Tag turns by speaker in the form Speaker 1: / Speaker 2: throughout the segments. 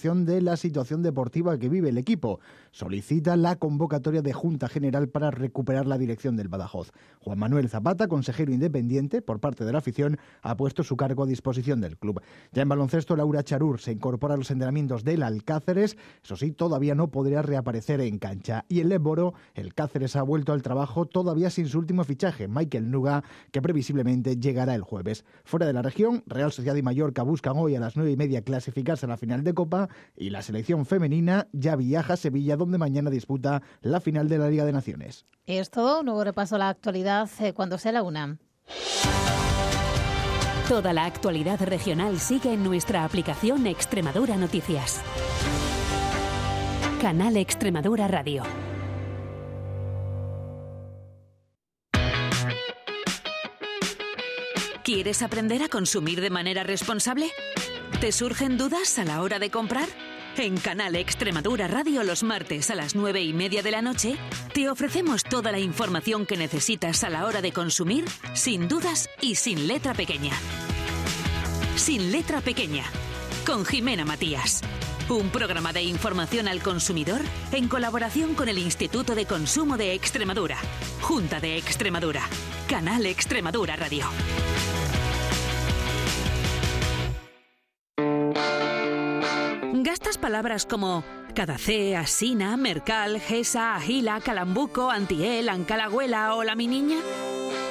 Speaker 1: de la situación deportiva que vive el equipo. Solicita la convocatoria de Junta General para recuperar la dirección del Badajoz. Juan Manuel Zapata, consejero independiente por parte de la afición, ha puesto su cargo a disposición del club. Ya en baloncesto, Laura Charur se incorpora a los entrenamientos del Alcáceres. Eso sí, todavía no podría reaparecer en cancha. Y en Leboro, el Cáceres ha vuelto al trabajo todavía sin su último fichaje, Michael Nuga, que previsiblemente llegará el jueves. Fuera de la región, Real Sociedad y Mallorca buscan hoy a las nueve y media clasificarse a la final de Copa y la selección femenina ya viaja a Sevilla donde mañana disputa la final de la Liga de Naciones.
Speaker 2: Es todo, nuevo repaso a la actualidad eh, cuando sea la una.
Speaker 3: Toda la actualidad regional sigue en nuestra aplicación Extremadura Noticias. Canal Extremadura Radio. ¿Quieres aprender a consumir de manera responsable? ¿Te surgen dudas a la hora de comprar? En Canal Extremadura Radio los martes a las nueve y media de la noche te ofrecemos toda la información que necesitas a la hora de consumir, sin dudas y sin letra pequeña. Sin letra pequeña, con Jimena Matías. Un programa de información al consumidor en colaboración con el Instituto de Consumo de Extremadura, Junta de Extremadura, Canal Extremadura Radio. ¿Gastas palabras como Cadacé, Asina, Mercal, Gesa, Agila, Calambuco, Antiel, Ancalagüela o la mi niña?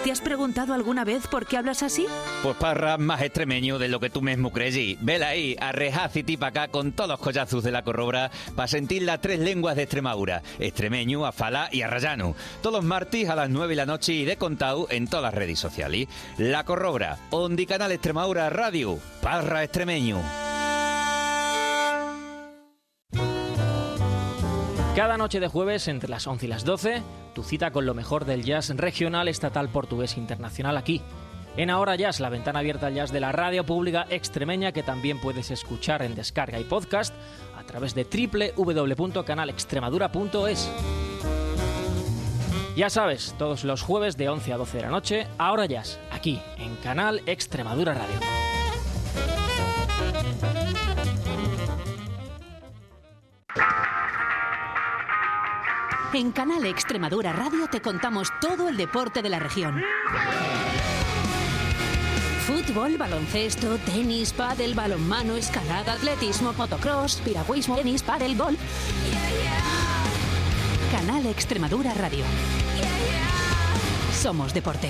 Speaker 3: ¿Te has preguntado alguna vez por qué hablas así?
Speaker 4: Pues parra más extremeño de lo que tú mismo crees. Vela ahí, arrejaz y acá con todos los collazos de la corrobra para sentir las tres lenguas de Extremadura, extremeño, afala y arrayano. Todos martes a las 9 de la noche y de contado en todas las redes sociales. La corrobra, Ondi Canal Extremadura Radio, parra extremeño.
Speaker 5: Cada noche de jueves entre las 11 y las 12, tu cita con lo mejor del jazz regional, estatal, portugués internacional aquí. En Ahora Jazz, la ventana abierta al jazz de la radio pública extremeña que también puedes escuchar en descarga y podcast a través de www.canalextremadura.es. Ya sabes, todos los jueves de 11 a 12 de la noche, Ahora Jazz, aquí en Canal Extremadura Radio.
Speaker 3: En Canal Extremadura Radio te contamos todo el deporte de la región. Fútbol, baloncesto, tenis, pádel, balonmano, escalada, atletismo, motocross, piragüismo, tenis, pádel, golf. Canal Extremadura Radio. Somos deporte.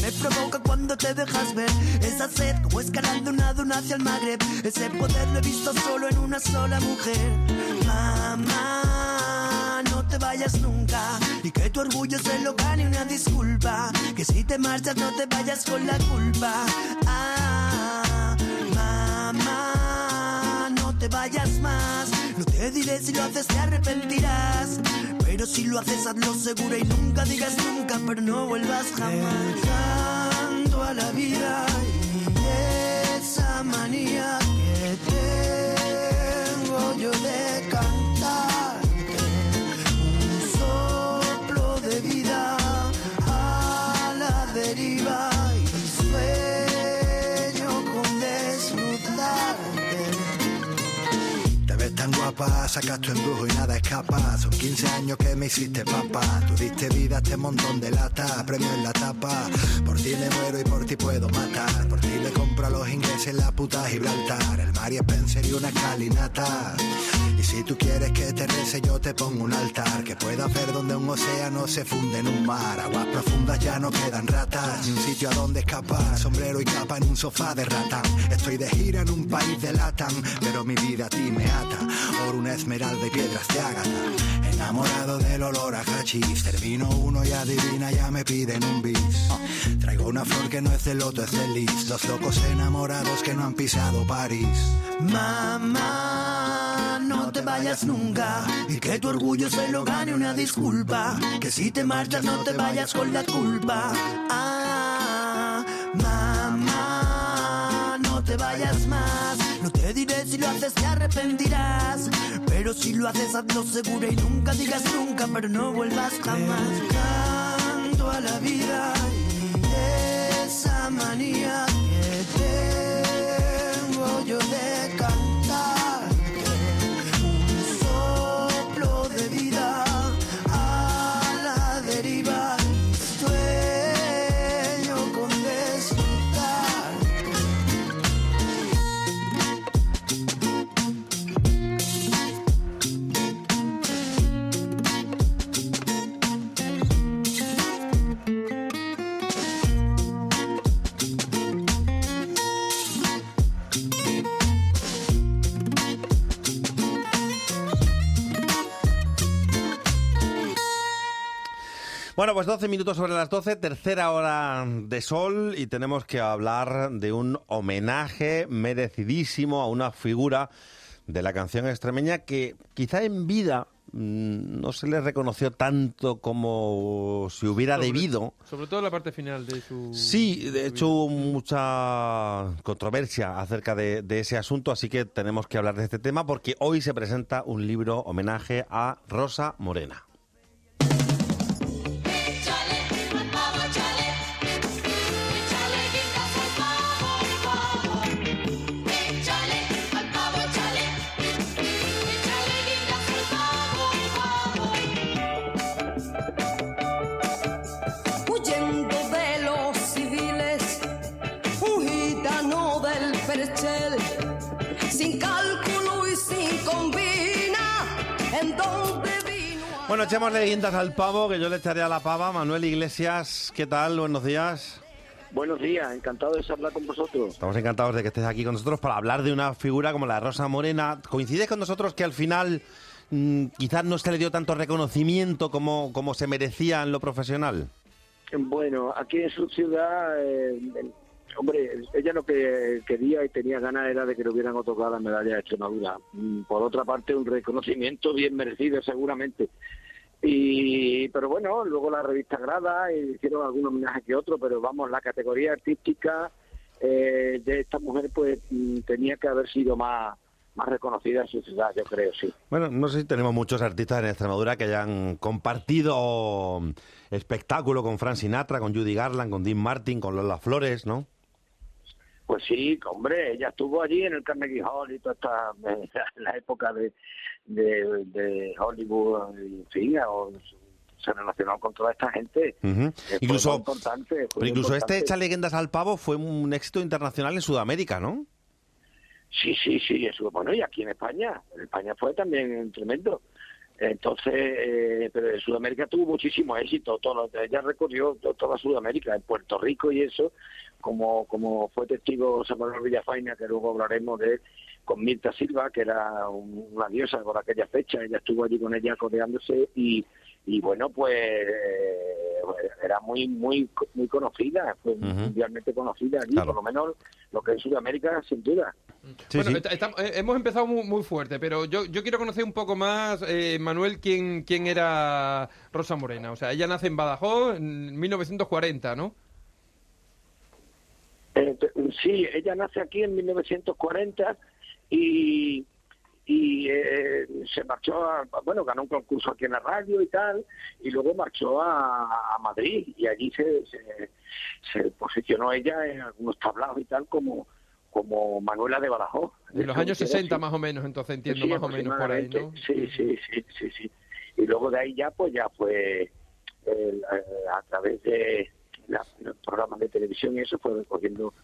Speaker 6: me provoca cuando te dejas ver. Esa sed como escalando una duna hacia el Magreb. Ese poder lo he visto solo en una sola mujer. Mamá, no te vayas nunca y que tu orgullo se lo gane una disculpa. Que si te marchas no te vayas con la culpa. Ah, mamá, no te vayas más. No te diré si lo haces te arrepentirás. Pero si lo haces hazlo seguro y nunca digas nunca, pero no vuelvas jamás. Dejando a la vida y esa manía que tengo yo de
Speaker 7: sacas tu embrujo y nada escapa. Son 15 años que me hiciste papá. Tú diste vida a este montón de lata, premio en la tapa. Por ti me muero y por ti puedo matar. Por ti le compro a los ingleses la puta Gibraltar. El Mari Spencer y una calinata Y si tú quieres que te rece, yo te pongo un altar que pueda ver donde un océano se funde en un mar. Aguas profundas ya no quedan ratas, ni un sitio a donde escapar. Sombrero y capa en un sofá de ratán. Estoy de gira en un país de latan, pero mi vida a ti me ata. Por una esmeralda y piedras de ágata. Enamorado del olor a hachís. Termino uno y adivina, ya me piden un bis. Traigo una flor que no es de loto, es de lis. Dos locos enamorados que no han pisado París.
Speaker 6: Mamá, no te vayas nunca y que tu orgullo se lo gane una disculpa. Que si te marchas no te vayas con la culpa. Ah, mamá, no te vayas más. No te diré si lo haces te arrepentirás. Pero si lo haces hazlo seguro y nunca digas nunca, pero no vuelvas jamás. Canto a la vida y esa manía que tengo yo de cantar.
Speaker 8: Bueno, pues 12 minutos sobre las 12, tercera hora de sol y tenemos que hablar de un homenaje merecidísimo a una figura de la canción extremeña que quizá en vida mm, no se le reconoció tanto como si hubiera
Speaker 9: Sobre-
Speaker 8: debido.
Speaker 9: Sobre todo la parte final de su.
Speaker 8: Sí, de hecho hubo mucha controversia acerca de, de ese asunto, así que tenemos que hablar de este tema porque hoy se presenta un libro homenaje a Rosa Morena. Bueno, echemos leyendas al pavo, que yo le echaré a la pava. Manuel Iglesias, ¿qué tal? Buenos días.
Speaker 10: Buenos días, encantado de charlar con vosotros.
Speaker 8: Estamos encantados de que estés aquí con nosotros para hablar de una figura como la Rosa Morena. ¿Coincides con nosotros que al final mm, quizás no se le dio tanto reconocimiento como, como se merecía en lo profesional?
Speaker 10: Bueno, aquí en su ciudad, eh, el- hombre, ella lo que quería y tenía ganas era de que le hubieran otorgado la medalla de Extremadura. Mm, Por otra parte, un reconocimiento bien merecido seguramente. Y, pero bueno, luego la revista Grada y hicieron algún homenaje que otro, pero vamos, la categoría artística eh, de esta mujer pues mm, tenía que haber sido más, más reconocida en su ciudad, yo creo, sí.
Speaker 8: Bueno, no sé si tenemos muchos artistas en Extremadura que hayan compartido espectáculo con Frank Sinatra, con Judy Garland, con Dean Martin, con Lola Flores, ¿no?
Speaker 10: Pues sí, hombre, ella estuvo allí en el Carnegie Hall y toda esta en la época de, de, de Hollywood, en fin, o se relacionó con toda esta gente.
Speaker 8: Incluso, pero incluso este. Echa Leyendas al Pavo fue un éxito internacional en Sudamérica, ¿no?
Speaker 10: Sí, sí, sí, eso. Bueno, y aquí en España, en España fue también tremendo. Entonces, eh, pero en Sudamérica tuvo muchísimo éxito. Todo, ella recorrió to- toda Sudamérica, en Puerto Rico y eso, como como fue testigo Samuel Villafaina, que luego hablaremos de él, con Mirta Silva, que era un- una diosa por aquella fecha. Ella estuvo allí con ella codeándose y, y bueno, pues eh, era muy muy muy conocida, fue
Speaker 8: Ujú.
Speaker 10: mundialmente conocida allí,
Speaker 8: Claro.
Speaker 10: por lo menos lo que es Sudamérica, sin duda.
Speaker 9: bueno, esta- eh, hemos empezado muy, muy fuerte, pero yo, yo quiero conocer un poco más, eh, Manuel, quién, quién era Rosa Morena. O sea, ella nace en Badajoz en 1940, ¿no?
Speaker 10: Eh, sí, ella nace aquí en 1940 y, y eh, se marchó, a, bueno, ganó un concurso aquí en la radio y tal, y luego marchó a, a Madrid y allí se, se, se posicionó ella en algunos tablados y tal como como Manuela de Badajoz.
Speaker 9: En los años
Speaker 10: quedó
Speaker 9: 60
Speaker 10: así.
Speaker 9: más o menos, entonces entiendo
Speaker 10: Sí,
Speaker 9: más o menos por ahí.
Speaker 10: Sí, sí, sí, sí, sí. Y luego de ahí ya, pues ya fue eh, a través de la- los programas de televisión y eso fue recogiendo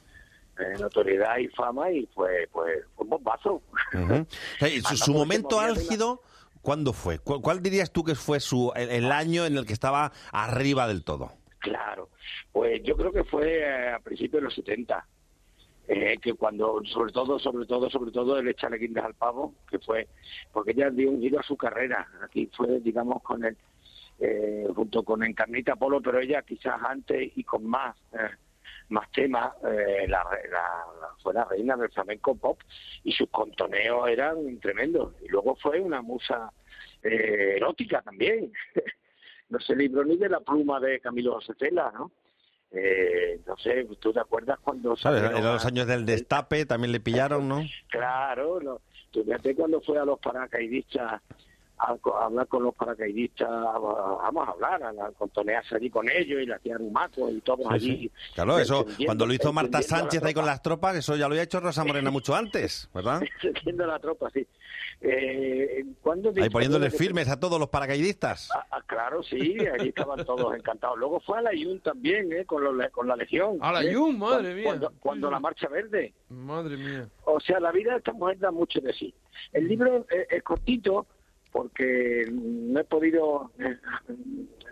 Speaker 10: eh, notoriedad y fama y fue, pues, fue un bombazo.
Speaker 8: Ujú. O sea, y su, momento álgido, ¿cuándo fue? ¿Cuál, cuál dirías tú que fue su el, el año en el que estaba arriba del todo?
Speaker 10: Claro, pues yo creo que fue eh, a principios de los 70, eh, que cuando, sobre todo, sobre todo, sobre todo, el echarle guindas al pavo, que fue, porque ella dio un giro a su carrera, aquí fue, digamos, con el, eh, junto con Encarnita Polo, pero ella quizás antes y con más, eh, más temas, eh, la, la- fue la reina del flamenco pop y sus contoneos eran tremendos. Y luego fue una musa eh, erótica también. no se libró ni de la pluma de Camilo José Tela, ¿no? Eh, no sé, ¿tú te acuerdas cuando...
Speaker 8: ¿Sabes? En los
Speaker 10: a-
Speaker 8: años del destape también le pillaron, ¿no?
Speaker 10: Claro, no. tú fíjate cuando fue a los paracaidistas a, co- a hablar con los paracaidistas, vamos a hablar, a, a contonearse allí con ellos y la tía Rumaco y todos
Speaker 8: Sí,
Speaker 10: allí.
Speaker 8: sí. Claro, eso, cuando lo hizo Marta Sánchez ahí con las tropas, eso ya lo había hecho Rosa Morena mucho antes, ¿verdad?
Speaker 10: Entendiendo la tropa, sí. Eh, ¿cuándo
Speaker 8: Ahí poniéndole
Speaker 10: que-
Speaker 8: firmes a todos los paracaidistas.
Speaker 10: Ah, ah, claro, sí, allí estaban todos encantados. Luego fue a la IUN también, ¿eh? con, los- con la Legión.
Speaker 9: A la
Speaker 10: ¿eh?
Speaker 9: IUN, madre
Speaker 10: Cuando-
Speaker 9: mía.
Speaker 10: Cuando, la Marcha Verde.
Speaker 9: Madre mía.
Speaker 10: O sea, la vida de esta mujer da mucho de sí. El libro es, es cortito porque no he podido, eh,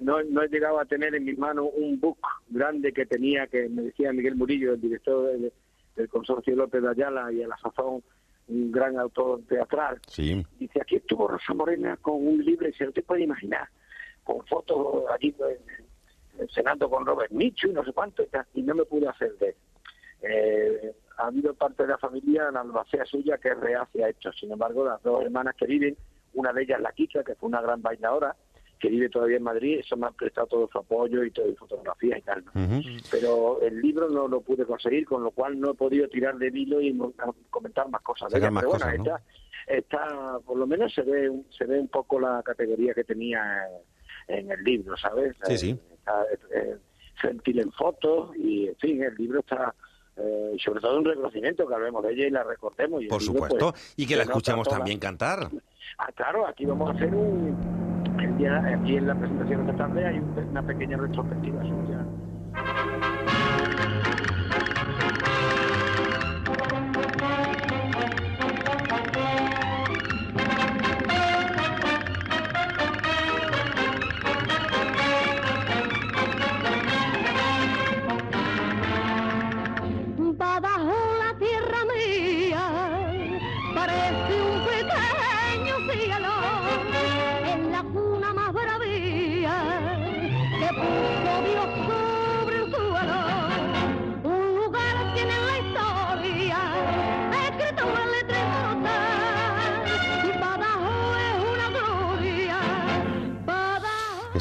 Speaker 10: no, no he llegado a tener en mis manos un book grande que tenía, que me decía Miguel Murillo, el director del, del Consorcio López de Ayala y a la sazón un gran autor teatral.
Speaker 8: Sí.
Speaker 10: Dice, aquí estuvo Rosa Morena con un libro, y se no te puede imaginar, con fotos allí pues, cenando con Robert Michu y no sé cuánto, y, tal, y no me pude hacer de él. Eh, ha habido parte de la familia, la albacea suya, que es reacia a esto. Sin embargo, las dos hermanas que viven, una de ellas la Kika, que fue una gran bailadora, que vive todavía en Madrid, eso me han prestado todo su apoyo y todo y fotografías y tal. ¿no? Pero el libro no lo pude conseguir, con lo cual no he podido tirar del hilo y comentar más cosas. de ella.
Speaker 8: más
Speaker 10: Pero
Speaker 8: cosas,
Speaker 10: bueno,
Speaker 8: ¿no?
Speaker 10: está, está, por lo menos se ve, un- se ve un poco la categoría que tenía en, el libro, ¿sabes?
Speaker 8: Sí,
Speaker 10: Eh,
Speaker 8: sí.
Speaker 10: Está, eh, gentil en fotos y, en fin, el libro está... eh, y sobre todo un reconocimiento que hablemos de ella y la recordemos. Y
Speaker 8: Por
Speaker 10: libro,
Speaker 8: supuesto.
Speaker 10: pues,
Speaker 8: Y que la escuchemos también cantar.
Speaker 10: Ah, claro, aquí vamos a hacer un... El día, aquí en la presentación de esta tarde hay un- una pequeña retrospectiva suya.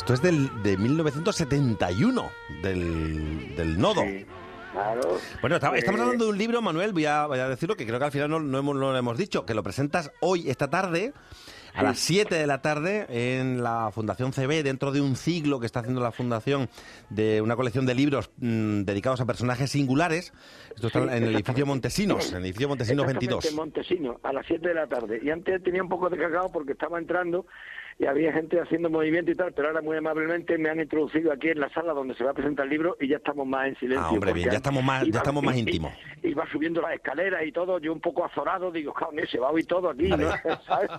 Speaker 8: Esto es del, de 1971, del, del nodo.
Speaker 10: Claro.
Speaker 8: Bueno, estamos
Speaker 10: Eh,
Speaker 8: hablando de un libro, Manuel, voy a, voy a decirlo, que creo que al final no, no hemos, no lo hemos dicho, que lo presentas hoy, esta tarde, a las 7 de la tarde, en la Fundación CB, dentro de un ciclo que está haciendo la Fundación de una colección de libros mm, dedicados a personajes singulares. Esto está
Speaker 10: Sí,
Speaker 8: en el edificio. Montesinos, en el edificio Montesinos
Speaker 10: Exactamente,
Speaker 8: 22.
Speaker 10: en Montesinos, a las 7 de la tarde. Y antes tenía un poco de cagado porque estaba entrando y había gente haciendo movimiento y tal, pero ahora muy amablemente me han introducido aquí en la sala donde se va a presentar el libro y ya estamos más en silencio.
Speaker 8: Ah, hombre, bien, ya estamos más- ya
Speaker 10: iba-
Speaker 8: estamos más íntimos.
Speaker 10: Va subiendo las escaleras y todo, yo un poco azorado, digo, cabrón, se va a oír todo aquí, ¿no? ¿sabes?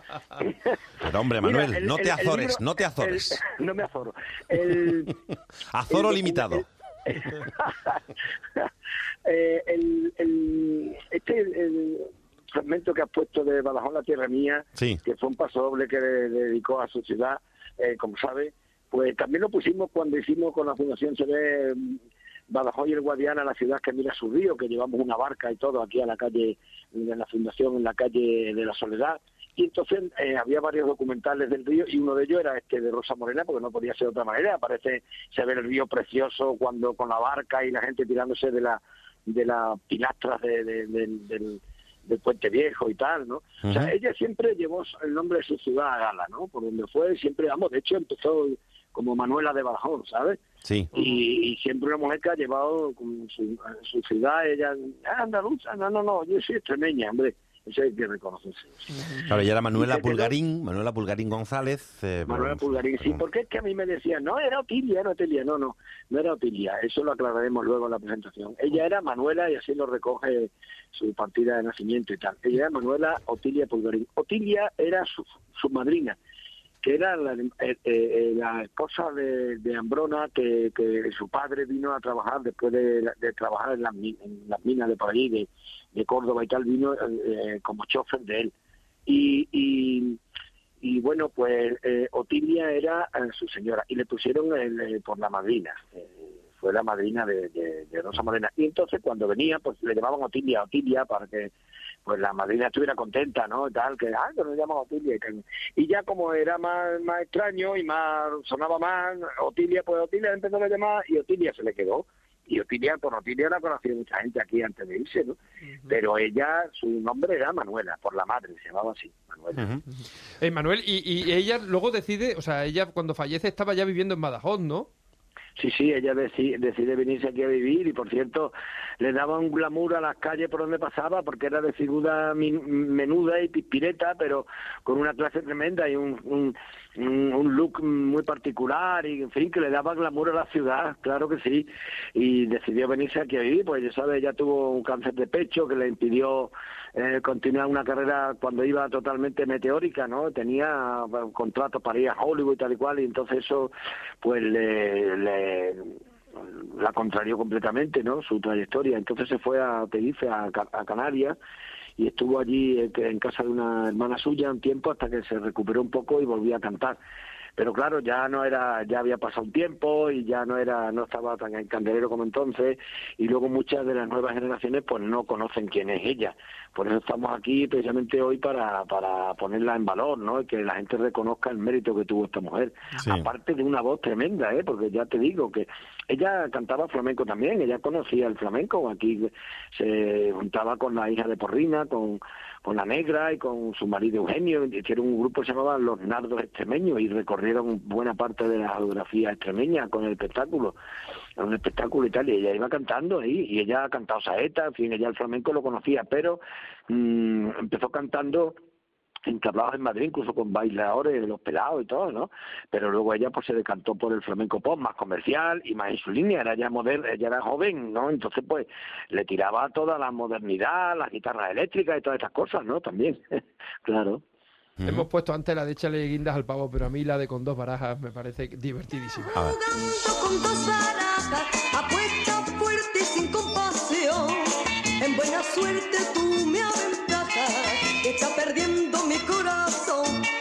Speaker 8: Pero hombre,
Speaker 10: Mira,
Speaker 8: Manuel,
Speaker 10: el-
Speaker 8: no te azores,
Speaker 10: libro-
Speaker 8: no te azores.
Speaker 10: el- no me azoro. El,
Speaker 8: Azoro limitado.
Speaker 10: Eh, el, el- este el fragmento que has puesto de Badajoz, la tierra mía,
Speaker 8: Sí.
Speaker 10: que fue un paso doble que le, le dedicó a su ciudad, eh, como sabe, pues también lo pusimos cuando hicimos con la Fundación CD mm, Badajoz y el Guadiana, la ciudad que mira su río, que llevamos una barca y todo aquí a la calle, en la Fundación, en la calle de la Soledad. Y entonces eh, había varios documentales del río y uno de ellos era este de Rosa Morena, porque no podía ser de otra manera. Aparece, se ve el río precioso cuando con la barca y la gente tirándose de la de las pilastras de- de- del- del, del puente viejo y tal, ¿no? O sea, ella siempre llevó el nombre de su ciudad a gala, ¿no? Por donde fue, siempre, vamos, de hecho empezó como Manuela de Badajoz, ¿sabes?
Speaker 8: Sí.
Speaker 10: Y, y siempre una mujer que ha llevado con su, su ciudad, ella, "Ah, andaluza, no, no, no, yo soy extremeña, hombre. Eso hay que reconocerse.
Speaker 8: Claro, y era Manuela
Speaker 10: Y se quedó-
Speaker 8: Pulgarín, Manuela Pulgarín González. eh,
Speaker 10: Manuela
Speaker 8: pero-
Speaker 10: Pulgarín, sí, porque es que a mí me decían, no, era Otilia, era Otilia, no, no, no era Otilia, eso lo aclararemos luego en la presentación. Ella era Manuela y así lo recoge su partida de nacimiento y tal. Ella era Manuela Otilia Pulgarín. Otilia era su, su madrina, que era la, eh, eh, la esposa de, de Ambrona, que, que su padre vino a trabajar después de, de trabajar en las, en las minas de por allí, de, de Córdoba y tal, vino eh, como chofer de él. Y, y, y bueno, pues eh, Otilia era eh, su señora y le pusieron el, eh, por la madrina. eh, fue la madrina de, de, de Rosa Morena. Y entonces cuando venía, pues le llamaban Otilia, Otilia, para que pues la madrina estuviera contenta, ¿no? Y Tal, que, ah, que nos llaman Otilia. Y, ya como era más, más extraño y más, sonaba más, Otilia, pues Otilia empezó a llamar y Otilia se le quedó. Y Otilia, por Otilia la conocía mucha gente aquí antes de irse, ¿no? Pero ella, su nombre era Manuela, por la madre, se llamaba así, Manuela.
Speaker 9: Eh, Manuel, y, y ella luego decide, o sea, ella cuando fallece estaba ya viviendo en Badajoz, ¿no?
Speaker 10: Sí, sí, ella deci- decide venirse aquí a vivir y, por cierto, le daba un glamour a las calles por donde pasaba porque era de figura menuda y pispireta, pero con una clase tremenda y un, un- un look muy particular y, en fin, que le daba glamour a la ciudad, claro que sí. Y decidió venirse aquí a vivir, pues ya sabe, ella tuvo un cáncer de pecho que le impidió eh, continuar una carrera cuando iba totalmente meteórica, ¿no? Tenía bueno, contratos para ir a Hollywood y tal y cual, y entonces eso, pues le, le- la contrarió completamente, ¿no? Su trayectoria. Entonces se fue a Tenerife, a, a Canarias, y estuvo allí eh, en casa de una hermana suya un tiempo hasta que se recuperó un poco y volvió a cantar. Pero claro, ya no era, ya había pasado un tiempo y ya no era, no estaba tan en candelero como entonces, y luego muchas de las nuevas generaciones pues no conocen quién es ella. Por eso estamos aquí precisamente hoy para, para ponerla en valor, ¿no? Y que la gente reconozca el mérito que tuvo esta mujer.
Speaker 8: Sí.
Speaker 10: Aparte de una voz tremenda, ¿eh? Porque ya te digo que ella cantaba flamenco también, ella conocía el flamenco, aquí se juntaba con la hija de Porrina, con, con la negra y con su marido Eugenio, hicieron un grupo que se llamaba Los Nardos Extremeños y recorrieron buena parte de la geografía extremeña con el espectáculo, Era un espectáculo y tal, y ella iba cantando ahí, y ella ha cantado saeta, en fin, ella el flamenco lo conocía, pero mm, empezó cantando entablados en Madrid, incluso con bailadores de los pelados y todo, ¿no? Pero luego ella pues se decantó por el flamenco pop más comercial y más en su línea, era ya moderna, ella era joven, ¿no? Entonces pues le tiraba toda la modernidad, las guitarras eléctricas y todas estas cosas, ¿no? También, claro.
Speaker 9: Hemos puesto antes la de échale guindas al pavo, pero a mí la de con dos barajas me parece divertidísima.
Speaker 8: A ver.
Speaker 11: con dos barajas, apuesta fuerte y sin compasión. En buena suerte tú me está perdiendo mi corazón.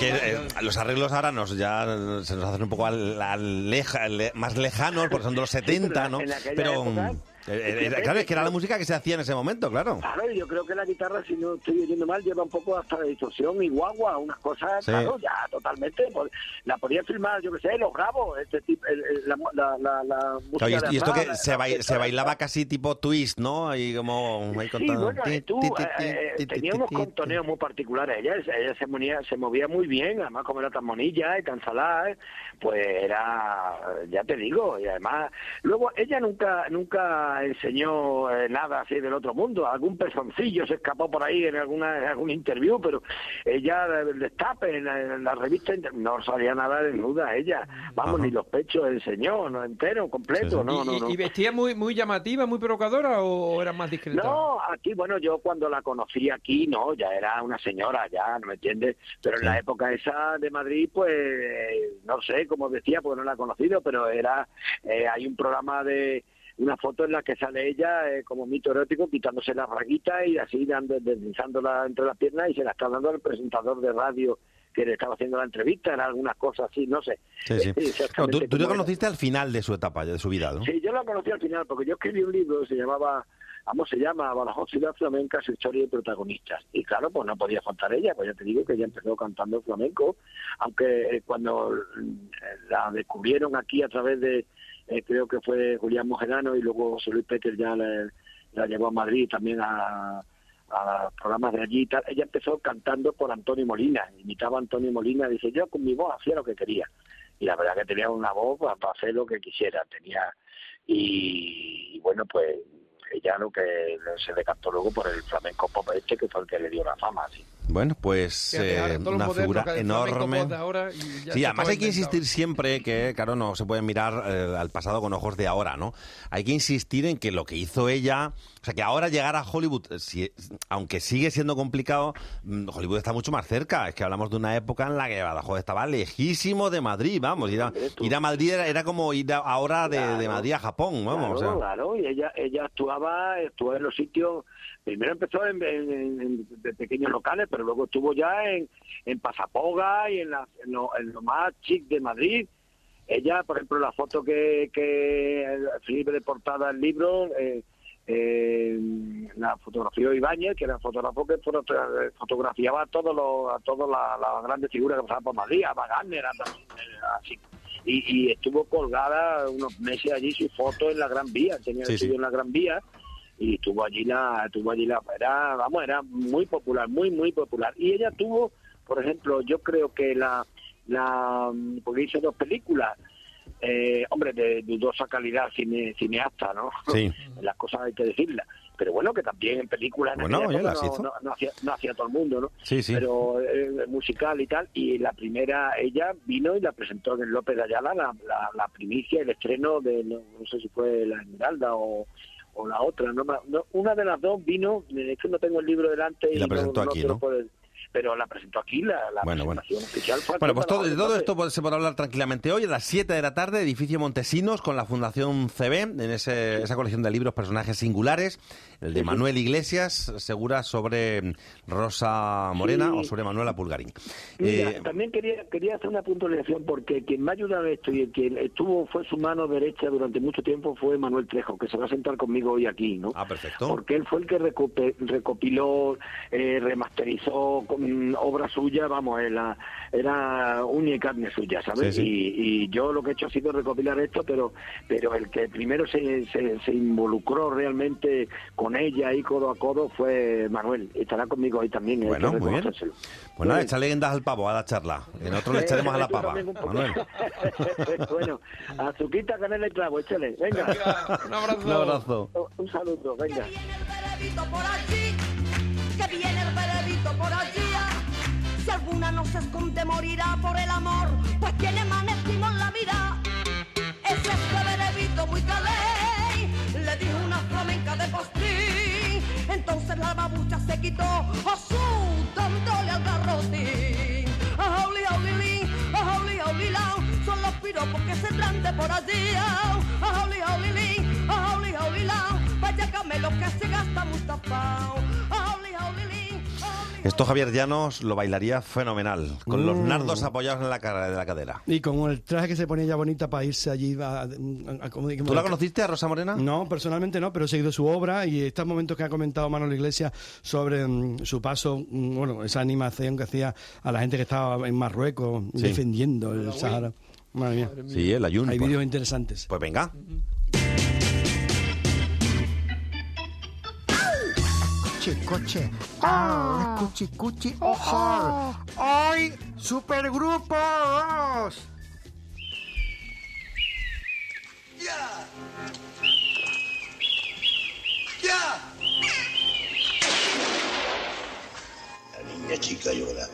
Speaker 11: Que
Speaker 8: eh, los arreglos ahora nos ya se nos hacen un poco al- al leja- le- más lejanos, porque son de los 70, ¿no? Pero,
Speaker 10: época-
Speaker 8: eh, claro, es que era la música que se hacía en ese momento, claro.
Speaker 10: Claro, y yo creo que la guitarra, si no estoy oyendo mal, lleva un poco hasta la distorsión y guagua, unas cosas,
Speaker 8: Sí.
Speaker 10: claro, ya totalmente. por- La podía filmar, yo qué sé, los grabos, este tipo, el- el- la, la, la, música
Speaker 8: Claro, y, y esto que
Speaker 10: la-
Speaker 8: se, se bailaba casi tipo twist, ¿no? Ahí como... Ahí
Speaker 10: Sí, bueno, tú, eh, eh, tenía unos contoneos muy particulares. Ella, ella se, movía, se movía muy bien, además como era tan monilla y tan salada, eh, pues era, ya te digo, y además, luego ella nunca nunca enseñó eh, nada así del otro mundo. Algún pezoncillo se escapó por ahí en alguna en algún interview, pero ella, el destape en la, en la revista, no salía nada desnuda ella. Vamos,
Speaker 8: Ajá.
Speaker 10: ni los pechos enseñó, no entero, completo,
Speaker 8: Sí, sí.
Speaker 10: no,
Speaker 9: ¿Y,
Speaker 10: no,
Speaker 9: y-
Speaker 10: no.
Speaker 9: y vestía muy, muy llamativa, muy provocadora o era más discreta?
Speaker 10: No, aquí, bueno, yo cuando la conocí aquí, no, ya era una señora, ya, ¿no me entiendes? Pero en la época esa de Madrid, pues, eh, no sé, como decía, porque no la he conocido, pero era, eh, hay un programa de una foto en la que sale ella eh, como mito erótico quitándose la raguita y así dando, deslizándola entre las piernas y se la está dando al presentador de radio que le estaba haciendo la entrevista, en algunas cosas así, no sé.
Speaker 8: Sí, sí. Tú, tú
Speaker 10: cómo era.
Speaker 8: conociste al final de su etapa, de su vida, ¿no?
Speaker 10: Sí, yo la conocí al final, porque yo escribí un libro, se llamaba Vamos, se llama Badajoz Ciudad Flamenca, su historia y protagonistas. Y claro, pues no podía faltar ella, pues ya te digo que ella empezó cantando flamenco, aunque eh, cuando eh, la descubrieron aquí a través de, eh, creo que fue Julián Mojerano y luego Luis Peter ya la, llevó a Madrid también a, a programas de allí y tal. Ella empezó cantando por Antonio Molina, imitaba a Antonio Molina, dice yo con mi voz hacía lo que quería. Y la verdad que tenía una voz para, hacer lo que quisiera, tenía y bueno pues ella lo que se decantó luego por el flamenco pop este que fue el que le dio la fama sí.
Speaker 8: Bueno, pues eh, una figura enorme.
Speaker 9: ahora y
Speaker 8: Sí, además hay que insistir siempre que, claro, no se puede mirar eh, al pasado con ojos de ahora, ¿no? Hay que insistir en que lo que hizo ella, o sea, que ahora llegar a Hollywood, eh, si- aunque sigue siendo complicado, mm, Hollywood está mucho más cerca. Es que hablamos de una época en la que Badajoz estaba lejísimo de Madrid, vamos. Ir a, ir a Madrid era, era como ir a- ahora de. Madrid a Japón, vamos.
Speaker 10: Claro,
Speaker 8: o sea.
Speaker 10: claro, y ella ella actuaba, actuaba en los sitios, primero empezó en, en- en- en pequeños locales, pero luego estuvo ya en, en Pasapoga y en, la- en lo, lo más chic de Madrid. Ella, por ejemplo, la foto que, que Felipe de portada del libro, eh, eh, la fotografió Ibáñez, que era el fotógrafo que foto- fotografiaba a todos los, a todas las las grandes figuras que pasaban por Madrid, a Wagner, a, así. Y, y estuvo colgada unos meses allí su foto en la Gran Vía, tenía
Speaker 8: Sí,
Speaker 10: el estudio
Speaker 8: sí.
Speaker 10: en la Gran Vía y estuvo allí la, estuvo allí la, era, vamos, era muy popular, muy, muy popular. Y ella tuvo, por ejemplo, yo creo que la, la, porque hizo dos películas, eh, hombre, de dudosa calidad cine, cineasta, ¿no?
Speaker 8: Sí.
Speaker 10: Las cosas hay que decirlas. Pero bueno, que también en películas en
Speaker 8: Bueno,
Speaker 10: época
Speaker 8: las
Speaker 10: no,
Speaker 8: hizo.
Speaker 10: no- no hacía, no hacía todo el mundo, ¿no?
Speaker 8: Sí, sí.
Speaker 10: Pero eh, musical y tal. Y la primera, ella vino y la presentó en López de Ayala, la, la, la primicia, el estreno de, no, no sé si fue La Esmeralda o, o la otra. No, una de las dos vino, es que no tengo el libro delante
Speaker 8: Y la presentó aquí,
Speaker 10: pero la presentó aquí, la, la
Speaker 8: Bueno, bueno.
Speaker 10: presentación oficial fue
Speaker 8: Bueno, pues todo, de todo esto se puede hablar tranquilamente hoy a las 7 de la tarde, edificio Montesinos, con la Fundación CB, en ese- esa colección de libros, personajes singulares, el de Manuel Iglesias, Segura sobre Rosa Morena
Speaker 10: Sí.
Speaker 8: o sobre Manuela Pulgarín.
Speaker 10: Mira,
Speaker 8: Eh,
Speaker 10: también quería quería hacer una puntualización porque quien me ha ayudado en esto y quien estuvo fue su mano derecha durante mucho tiempo fue Manuel Trejo, que se va a sentar conmigo hoy aquí, ¿no?
Speaker 8: ah, perfecto.
Speaker 10: Porque él fue el que recopiló, eh, remasterizó con, obra suya, vamos, era, era uña y carne suya, ¿sabes?
Speaker 8: Sí, sí.
Speaker 10: Y, y yo lo que he hecho ha sido recopilar esto, pero pero el que primero se, se, se involucró realmente con ella y codo a codo fue Manuel. Estará conmigo hoy también. hay
Speaker 8: Bueno, muy bien.
Speaker 10: reconocérselo.
Speaker 8: Pues
Speaker 10: Bien.
Speaker 8: échale guindas al pavo a la charla. En otro le echaremos a la pava.
Speaker 10: un.
Speaker 8: Manuel.
Speaker 10: bueno, azuquita, canela y clavo, échale. Venga.
Speaker 9: Venga, un abrazo.
Speaker 8: Un abrazo.
Speaker 10: Un saludo, venga.
Speaker 11: Que viene el veredito por allí. Si alguna no se esconde morirá por el amor, pues tiene manesimo en la vida. Es este veredito muy calé, le dijo una flamenca de postín. Entonces la babucha se quitó, asustándole al garrotín. Ajauli, aulilín, ajauli, aulilao, son los piropos que se de por allí. Ajauli, aulilín, ajauli, aulilao, vaya camelo que se gasta Mustafa.
Speaker 8: Esto Javier Llanos lo bailaría fenomenal, con los
Speaker 12: Mm.
Speaker 8: nardos apoyados en la, cara, de la cadera.
Speaker 12: Y con el traje que se ponía ella bonita para irse allí a, a- a-
Speaker 8: ¿Tú la conociste a Rosa Morena?
Speaker 12: No, personalmente no, pero he seguido su obra y estos momentos que ha comentado Manuel Iglesias sobre mm, su paso, mm, bueno, esa animación que hacía a la gente que estaba en Marruecos
Speaker 8: Sí.
Speaker 12: defendiendo el Sahara. Madre mía.
Speaker 8: Sí, el Ayun.
Speaker 12: Hay
Speaker 8: pues.
Speaker 12: vídeos interesantes.
Speaker 8: Pues venga.
Speaker 13: Coche, coche. Ah, cuchi, cuchi, ojo. Hoy, supergrupos.
Speaker 14: La niña chica llora.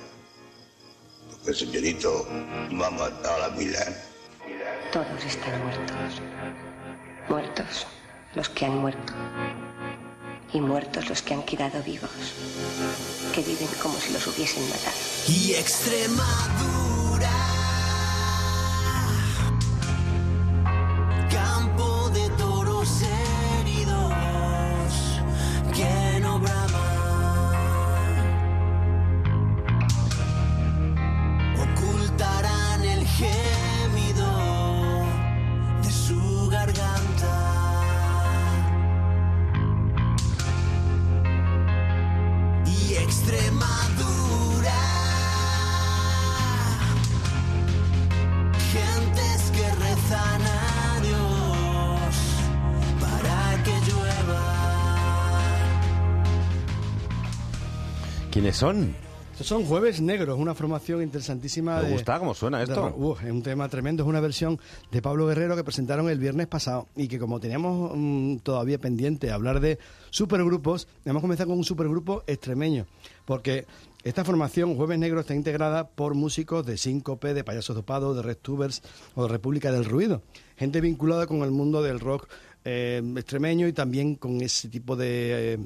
Speaker 14: Porque el señorito va a matar a Milán.
Speaker 15: Todos están muertos. Muertos los que han muerto. Y muertos los que han quedado vivos. Que viven como si los hubiesen matado.
Speaker 6: y Extremadura.
Speaker 8: Son?
Speaker 12: Estos son Jueves Negros, una formación interesantísima.
Speaker 8: ¿Te
Speaker 12: de-
Speaker 8: gusta cómo suena esto?
Speaker 12: es un tema tremendo, es una versión de Pablo Guerrero que presentaron el viernes pasado y que como teníamos mm, todavía pendiente hablar de supergrupos, hemos comenzado con un supergrupo extremeño, porque esta formación, Jueves Negros, está integrada por músicos de Síncope, de Payasos Dopados, de Red Tubers o de República del Ruido, gente vinculada con el mundo del rock eh, extremeño y también con ese tipo de... eh,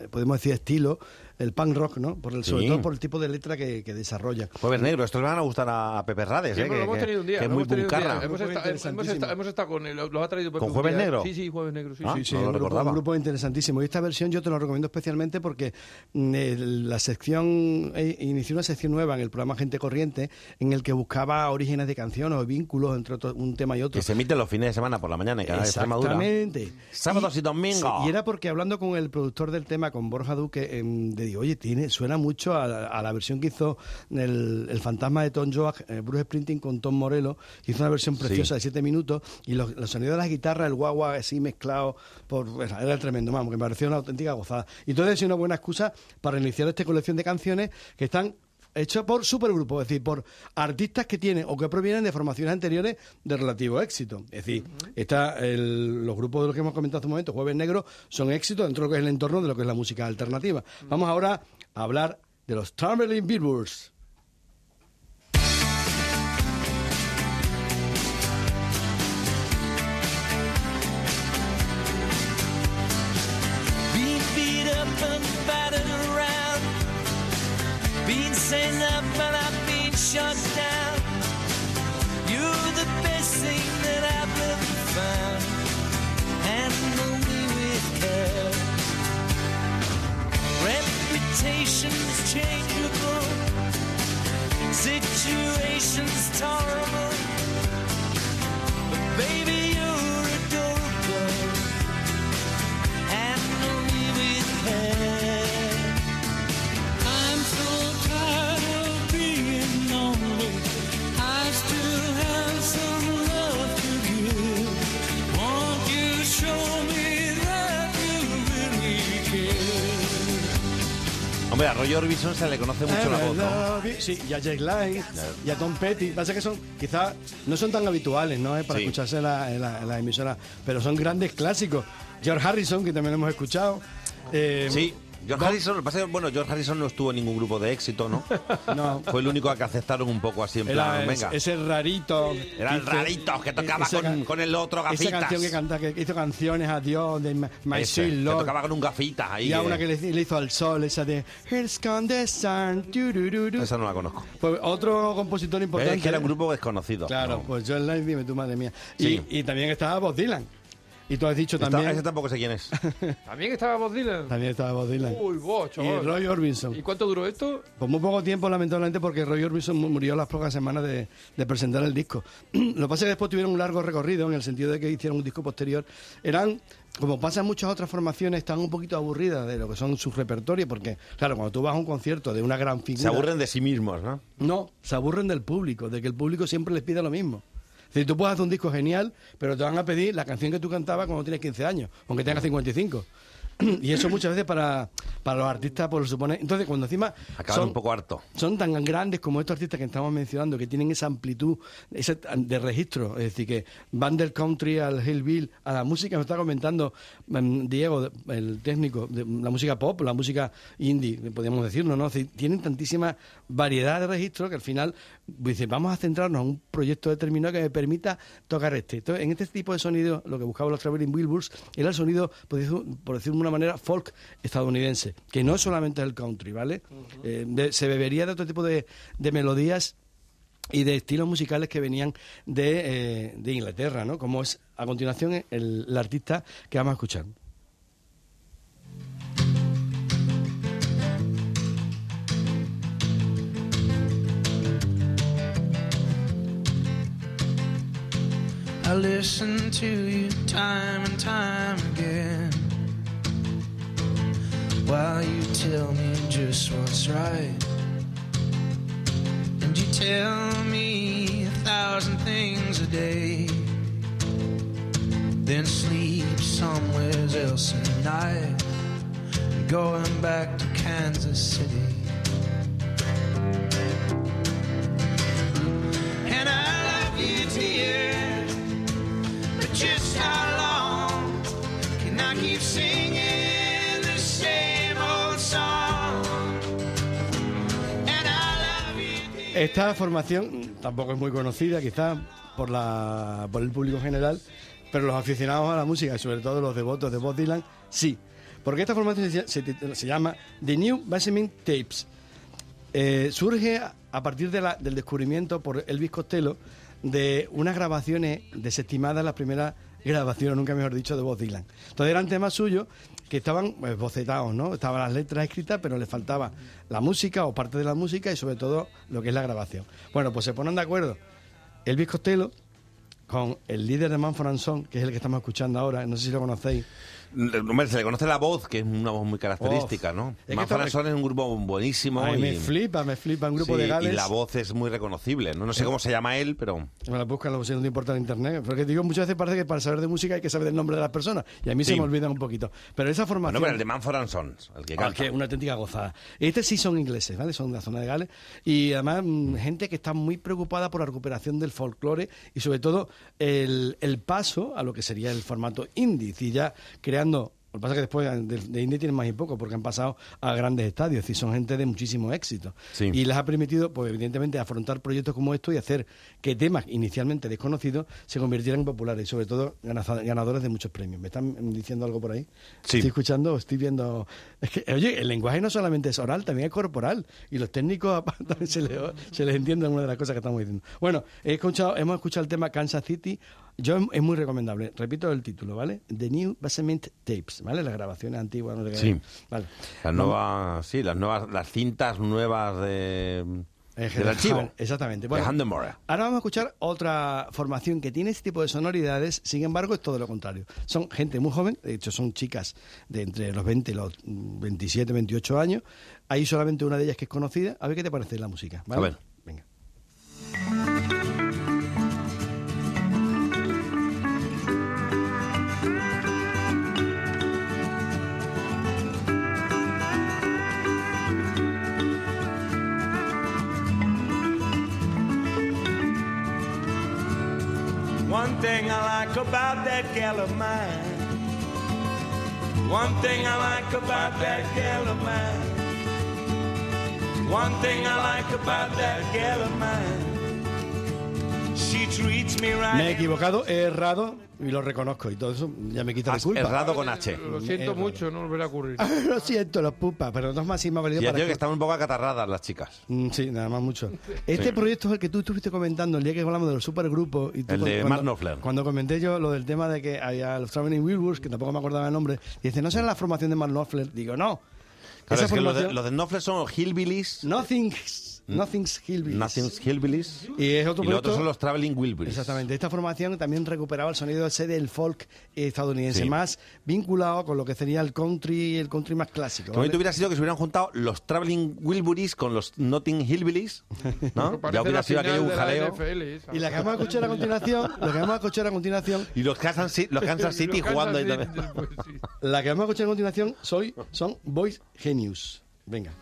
Speaker 12: eh, podemos decir estilo, el punk rock, ¿no? Por el, Sobre
Speaker 8: Sí.
Speaker 12: todo por el tipo de letra que, que desarrolla.
Speaker 8: Jueves Negro, estos le van a gustar a Pepe Rades,
Speaker 9: Sí,
Speaker 8: ¿eh?
Speaker 9: pero lo
Speaker 8: que,
Speaker 9: hemos tenido un día.
Speaker 8: que es
Speaker 9: lo
Speaker 8: muy
Speaker 9: un
Speaker 8: puncarra.
Speaker 9: Hemos, estado, hemos, estado, hemos estado con él. Lo, lo ha traído Pepe
Speaker 8: ¿Con
Speaker 9: un
Speaker 8: Jueves
Speaker 9: día.
Speaker 8: Negro?
Speaker 9: Sí, sí, Jueves Negro. Sí,
Speaker 8: Ah,
Speaker 9: sí.
Speaker 12: Sí,
Speaker 8: no lo
Speaker 12: un, grupo,
Speaker 8: recordaba.
Speaker 12: un grupo interesantísimo. Y esta versión yo te la recomiendo especialmente porque mm, el- la sección, eh, inició una sección nueva en el programa Gente Corriente en el que buscaba orígenes de canciones o vínculos entre otro- un tema y otro.
Speaker 8: Que se emite los fines de semana por la mañana en Canal Extremadura.
Speaker 12: Exactamente.
Speaker 8: Sábados y, domingos.
Speaker 12: Sí, y era porque hablando con el productor del tema, con Borja Duque, em, le digo, oye, tiene, suena mucho a, la- a la versión que hizo el, el fantasma de Tom Joad, eh, Bruce Sprinting con Tom Morello, que hizo una versión preciosa
Speaker 8: Sí.
Speaker 12: de siete minutos, y los, los sonidos de las guitarras, el guagua así mezclado, por, bueno, era tremendo, vamos, que me pareció una auténtica gozada. Y entonces es una buena excusa para iniciar esta colección de canciones que están hechas por supergrupos, es decir, por artistas que tienen o que provienen de formaciones anteriores de relativo éxito. Es decir, está el- los grupos de los que hemos comentado hace un momento, Jueves Negro, son éxitos dentro de lo que es el entorno de lo que es la música alternativa. Vamos ahora a hablar de los Traveling Billboards.
Speaker 6: Up and I've been shut down. You're the best thing that I've ever found. Handle me with care. Reputation's changeable. Situation's tolerable. But baby,
Speaker 8: Roy Orbison se le conoce mucho la voz, ¿no?
Speaker 12: Sí, y a Jake Lyne, y a Tom Petty. Pasa que son, quizás, no son tan habituales, ¿no? Eh, para
Speaker 8: Sí.
Speaker 12: escucharse en la, en, la, en la emisora, pero son grandes clásicos. George Harrison, que también lo hemos escuchado. Eh,
Speaker 8: Sí. George Harrison, lo que pasa es que, bueno, George Harrison no estuvo en ningún grupo de éxito, ¿no?
Speaker 12: No.
Speaker 8: Fue el único a que aceptaron un poco así en plan,
Speaker 12: Era
Speaker 8: venga.
Speaker 12: ese, rarito.
Speaker 8: Eran
Speaker 12: Hizo-
Speaker 8: raritos que tocaba
Speaker 12: esa
Speaker 8: con, el otro
Speaker 12: Esa
Speaker 8: gafitas.
Speaker 12: canción que canta, que hizo canciones a Dios, de My My
Speaker 8: Ese,
Speaker 12: Sweet
Speaker 8: que
Speaker 12: Lord.
Speaker 8: tocaba con un gafitas ahí.
Speaker 12: Y a una que le, le hizo al sol, esa de Here's come the sun. turururu.
Speaker 8: Esa no la conozco.
Speaker 12: Pues otro compositor importante.
Speaker 8: Es que era un grupo desconocido.
Speaker 12: Claro,
Speaker 8: No.
Speaker 12: pues John Lennon, dime tú, madre mía.
Speaker 8: Sí.
Speaker 12: Y, y también estaba Bob Dylan. Y tú has dicho
Speaker 8: Esta-
Speaker 12: también.
Speaker 8: ese tampoco sé quién es.
Speaker 9: También estaba Bob Dylan.
Speaker 12: También estaba Bob Dylan.
Speaker 9: Uy, vos,
Speaker 12: y
Speaker 9: chaval.
Speaker 12: Roy Orbison.
Speaker 9: ¿Y cuánto duró esto?
Speaker 12: Pues muy poco tiempo, lamentablemente, porque Roy Orbison mu- murió las pocas semanas de, de presentar el disco. Lo que pasa es que después tuvieron un largo recorrido, en el sentido de que hicieron un disco posterior. Eran, como pasa en muchas otras formaciones, están un poquito aburridas de lo que son sus repertorios, porque, claro, cuando tú vas a un concierto de una gran figura...
Speaker 8: Se aburren de sí mismos, ¿no?
Speaker 12: No, se aburren del público, de que el público siempre les pide lo mismo. Decir, tú puedes hacer un disco genial, pero te van a pedir la canción que tú cantabas cuando tienes 15 años, aunque tengas 55. Y eso muchas veces para, para los artistas, pues lo supone. Entonces, cuando encima.
Speaker 8: Acaban un poco harto.
Speaker 12: Son tan grandes como estos artistas que estamos mencionando, que tienen esa amplitud ese, de registro. Es decir, que van del country al hillbill, a la música, me está comentando mm, Diego, el técnico, de la música pop, la música indie, podríamos decirlo, ¿no? Es decir, tienen tantísima variedad de registros que al final dice, vamos a centrarnos en un proyecto determinado que me permita tocar este. Entonces, en este tipo de sonido, lo que buscaban los Traveling Wilburys era el sonido, por decirlo, por decirlo de una manera, folk estadounidense, que no solamente es el country, ¿vale? Eh, de- se bebería de otro tipo de, de melodías y de estilos musicales que venían de, eh, de Inglaterra, ¿no? Como es a continuación el, el artista que vamos a escuchar.
Speaker 6: I listen to you time and time again.
Speaker 16: While you tell me just what's right. And you tell me a thousand things a day. Then sleep somewhere else at night. Going back to Kansas City. And I love you, dear. But just how
Speaker 12: Esta formación tampoco es muy conocida, quizás por, por el público en general, pero los aficionados a la música y sobre todo los devotos de Bob Dylan, sí. Porque esta formación se, llama The New Basement Tapes. Eh, surge a- partir del descubrimiento por Elvis Costello de unas grabaciones desestimadas, las primeras grabaciones, nunca mejor dicho, de Bob Dylan. Entonces eran temas suyos que estaban pues, bocetados, ¿no? Estaban las letras escritas, pero le faltaba la música o parte de la música y sobre todo lo que es la grabación. Bueno, pues se ponen de acuerdo Elvis Costello con el líder de Manfred Son, que es el que estamos escuchando ahora, no sé si lo conocéis.
Speaker 8: Hombre, se le conoce la voz, que es una voz muy característica. ¿no?
Speaker 12: Es que
Speaker 8: Manfred
Speaker 12: esto-
Speaker 8: Son es un grupo buenísimo.
Speaker 12: Ay,
Speaker 8: y,
Speaker 12: me flipa, me flipa, un grupo
Speaker 8: sí,
Speaker 12: de gales.
Speaker 8: y la voz es muy reconocible. No, no sé
Speaker 12: Eh.
Speaker 8: cómo se llama él, pero...
Speaker 12: Me la buscan, lo sé, no te importa en internet. Porque digo, muchas veces parece que para saber de música hay que saber el nombre de las personas. Y a mí se me olvida un poquito. Pero esa formación.
Speaker 8: No, pero el de Manfred and Sons, el que
Speaker 12: Ah,
Speaker 8: canta.
Speaker 12: que una auténtica gozada. Este sí son ingleses, ¿vale? Son de la zona de Gales. Y además, mm, gente que está muy preocupada por la recuperación del folclore y sobre todo el, el paso a lo que sería el formato indie. Y ya creando. Lo que pasa es que después de, de tienen más y poco, porque han pasado a grandes estadios, y son gente de muchísimo éxito.
Speaker 8: Sí.
Speaker 12: Y les ha permitido, pues evidentemente, afrontar proyectos como estos y hacer que temas inicialmente desconocidos se convirtieran en populares y sobre todo ganadores de muchos premios. ¿Me están diciendo algo por ahí?
Speaker 8: Sí.
Speaker 12: Estoy escuchando, estoy viendo... Es que, oye, el lenguaje no solamente es oral, también es corporal. Y los técnicos también se les, se les entiende alguna de las cosas que estamos diciendo. Bueno, he escuchado, hemos escuchado el tema Kansas City. Yo es muy recomendable. Repito el título, ¿vale? The New Basement Tapes, ¿vale? Las grabaciones antiguas, no sé qué.
Speaker 8: Sí.
Speaker 12: Vale.
Speaker 8: Las nuevas, sí, las nuevas, las cintas nuevas de,
Speaker 12: Eh,
Speaker 8: del archivo.
Speaker 12: Exactamente. Bueno. Ahora vamos a escuchar otra formación que tiene este tipo de sonoridades, sin embargo es todo lo contrario. Son gente muy joven, de hecho son chicas de entre los 20 y los mm, 27, 28 años. Hay solamente una de ellas que es conocida. A ver qué te parece la música. ¿vale?
Speaker 8: A ver.
Speaker 12: Venga.
Speaker 16: Thing I like about that gal of mine. One thing I like about that gal of mine. One thing I like about that gal of mine. She treats me right.
Speaker 12: Me he equivocado, he errado y lo reconozco y todo eso ya me quita
Speaker 8: Has
Speaker 12: culpa.
Speaker 8: errado con H.
Speaker 9: Lo siento
Speaker 12: Errado.
Speaker 9: mucho, no volverá a ocurrir.
Speaker 12: Lo siento, los pupas, pero no es más, sí me ha valido
Speaker 8: Y ya
Speaker 12: para
Speaker 8: que están un poco acatarradas las chicas.
Speaker 12: Mm, Sí, nada más mucho. Este
Speaker 8: Sí.
Speaker 12: proyecto es el que tú estuviste comentando el día que hablamos de los supergrupos. Y tú
Speaker 8: El de Mark Knopfler.
Speaker 12: Cuando comenté yo lo del tema de que había los Traveling Wilburys, que tampoco me acordaba el nombre, y dice, ¿no será la formación de Mark Knopfler? Digo, no.
Speaker 8: Claro,
Speaker 12: Esa
Speaker 8: es que los de,
Speaker 12: formación-
Speaker 8: los de Knopfler son Hillbillies.
Speaker 12: Nothing's, Nothing's Hillbillies.
Speaker 8: Nothing's Hillbillies.
Speaker 12: Y es otro
Speaker 8: y los otros son los Traveling Wilburys.
Speaker 12: Exactamente. Esta formación también recuperaba el sonido ese del folk estadounidense,
Speaker 8: Sí.
Speaker 12: más vinculado con lo que sería el country, el country más clásico. ¿vale?
Speaker 8: bonito hubiera sido que se hubieran juntado los Traveling Wilburys con los Notting Hillbillies, ¿no? Ya hubiera sido aquello un jaleo.
Speaker 9: NFL.
Speaker 12: Y la que vamos a escuchar a continuación, lo que vamos a escuchar a continuación
Speaker 8: Y los Kansas City, los Kansas City
Speaker 9: Los
Speaker 8: jugando ahí también.
Speaker 9: Pues, sí.
Speaker 12: La que vamos a escuchar a continuación soy, son Boys Genius. Venga.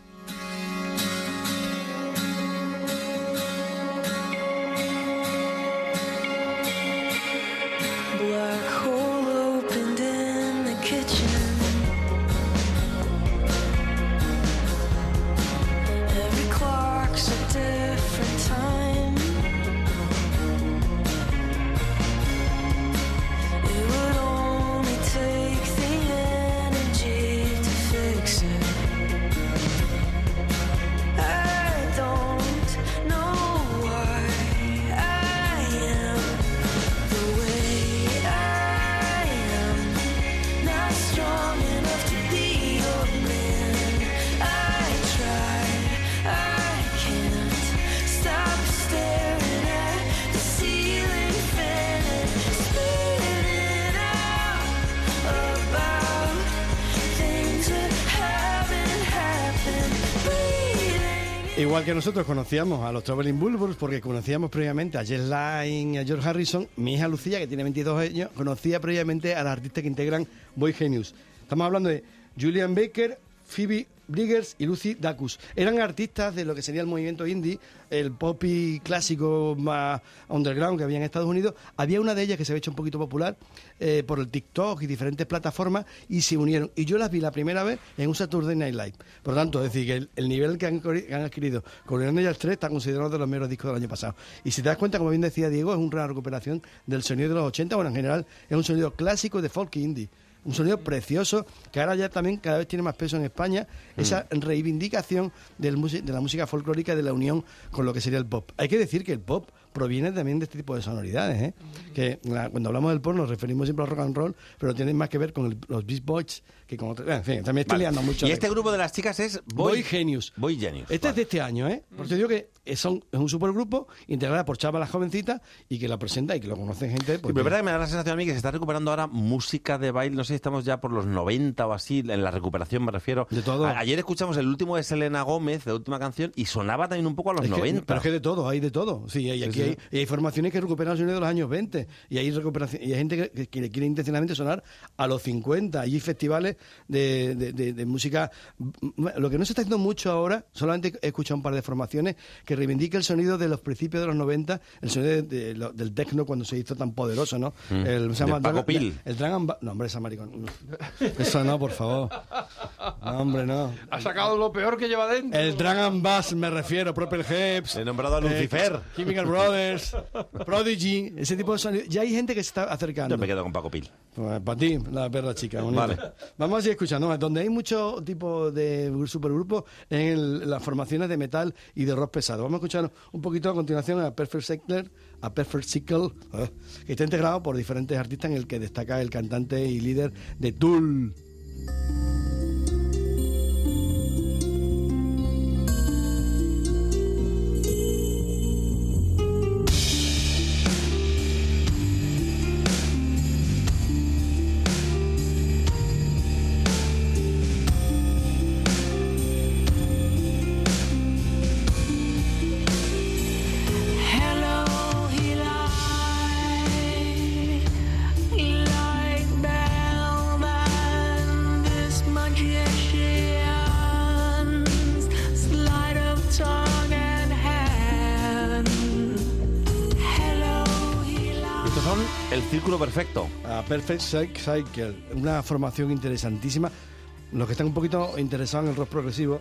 Speaker 12: Igual que nosotros conocíamos a los Traveling Bulburs porque conocíamos previamente a Jess Lynne y a George Harrison, mi hija Lucía, que tiene 22 años, conocía previamente a las artistas que integran Boy Genius. Estamos hablando de Julian Baker, Phoebe Bridgers y Lucy Dacus. Eran artistas de lo que sería el movimiento indie, el pop y clásico más underground que había en Estados Unidos. Había una de ellas que se había hecho un poquito popular eh, por el TikTok y diferentes plataformas y se unieron. Y yo las vi la primera vez en un Saturday Night Live. Por lo tanto, es decir, que el, el nivel que han, adquirido con el Ellas 3 está considerado de los mejores discos del año pasado. Y si te das cuenta, como bien decía Diego, es una recuperación del sonido de los 80. Bueno, en general es un sonido clásico de folk indie. Un sonido precioso que ahora ya también cada vez tiene más peso en España. Esa reivindicación del de la música folclórica y de la unión con lo que sería el pop. Hay que decir que el pop proviene también de este tipo de sonoridades. ¿eh? Que la- cuando hablamos del pop nos referimos siempre al rock and roll, pero tiene más que ver con el- los Beach Boys que con otros. En fin, también estoy
Speaker 8: Vale.
Speaker 12: liando mucho.
Speaker 8: Y este grupo de las chicas es
Speaker 12: Boy,
Speaker 8: Boy,
Speaker 12: Genius.
Speaker 8: Boy Genius.
Speaker 12: Este es de este año, ¿eh? Porque te digo que son, es un supergrupo integrado por chavalas jovencitas y que la presenta y que lo conocen gente.
Speaker 8: Sí,
Speaker 12: Pues,
Speaker 8: pero verdad que me da la sensación a mí que se está recuperando ahora música de baile, no sé si estamos ya por los 90 o así, en la recuperación me refiero.
Speaker 12: De todo.
Speaker 8: A- ayer escuchamos el último de Selena Gómez, la última canción, y sonaba también un poco a los
Speaker 12: Es que-
Speaker 8: 90.
Speaker 12: pero es que de todo, hay de todo. Sí, y aquí Hay, y hay formaciones que recuperan el sonido de los años 20 y hay recuperación y hay gente que, que quiere, quiere intencionalmente sonar a los 50. Hay festivales de, de- de- de música. Lo que no se está haciendo mucho ahora, solamente he escuchado un par de formaciones que reivindica el sonido de los principios de los 90, el sonido de- de lo- del techno cuando se hizo tan poderoso, ¿no?
Speaker 8: Mm.
Speaker 12: El,
Speaker 8: De Paco
Speaker 12: Dra-
Speaker 8: Pil.
Speaker 12: El Dragon No, hombre, esa maricón. no. Eso no, por favor. No, hombre, no.
Speaker 9: Ha sacado lo peor que lleva dentro.
Speaker 12: El Dragon Bass me refiero, Propel Heaps.
Speaker 8: He nombrado a Lucifer.
Speaker 12: eh, Chemical Brothers, Prodigy, ese tipo de sonido. Ya hay gente que se está acercando.
Speaker 8: Yo me quedo con Paco Pil.
Speaker 12: Pues, para ti, la perra chica. bonita.
Speaker 8: Vale.
Speaker 12: Vamos a seguir escuchando. Donde hay mucho tipo de supergrupos en el- las formaciones de metal y de rock pesado. Vamos a escuchar un poquito a continuación a Perfect Circle, a Perfect Circle, eh, que está integrado por diferentes artistas en el que destaca el cantante y líder de Tool.
Speaker 8: Círculo perfecto.
Speaker 12: a Perfect Psy- Cycle, una formación interesantísima. Los que están un poquito interesados en el rock progresivo,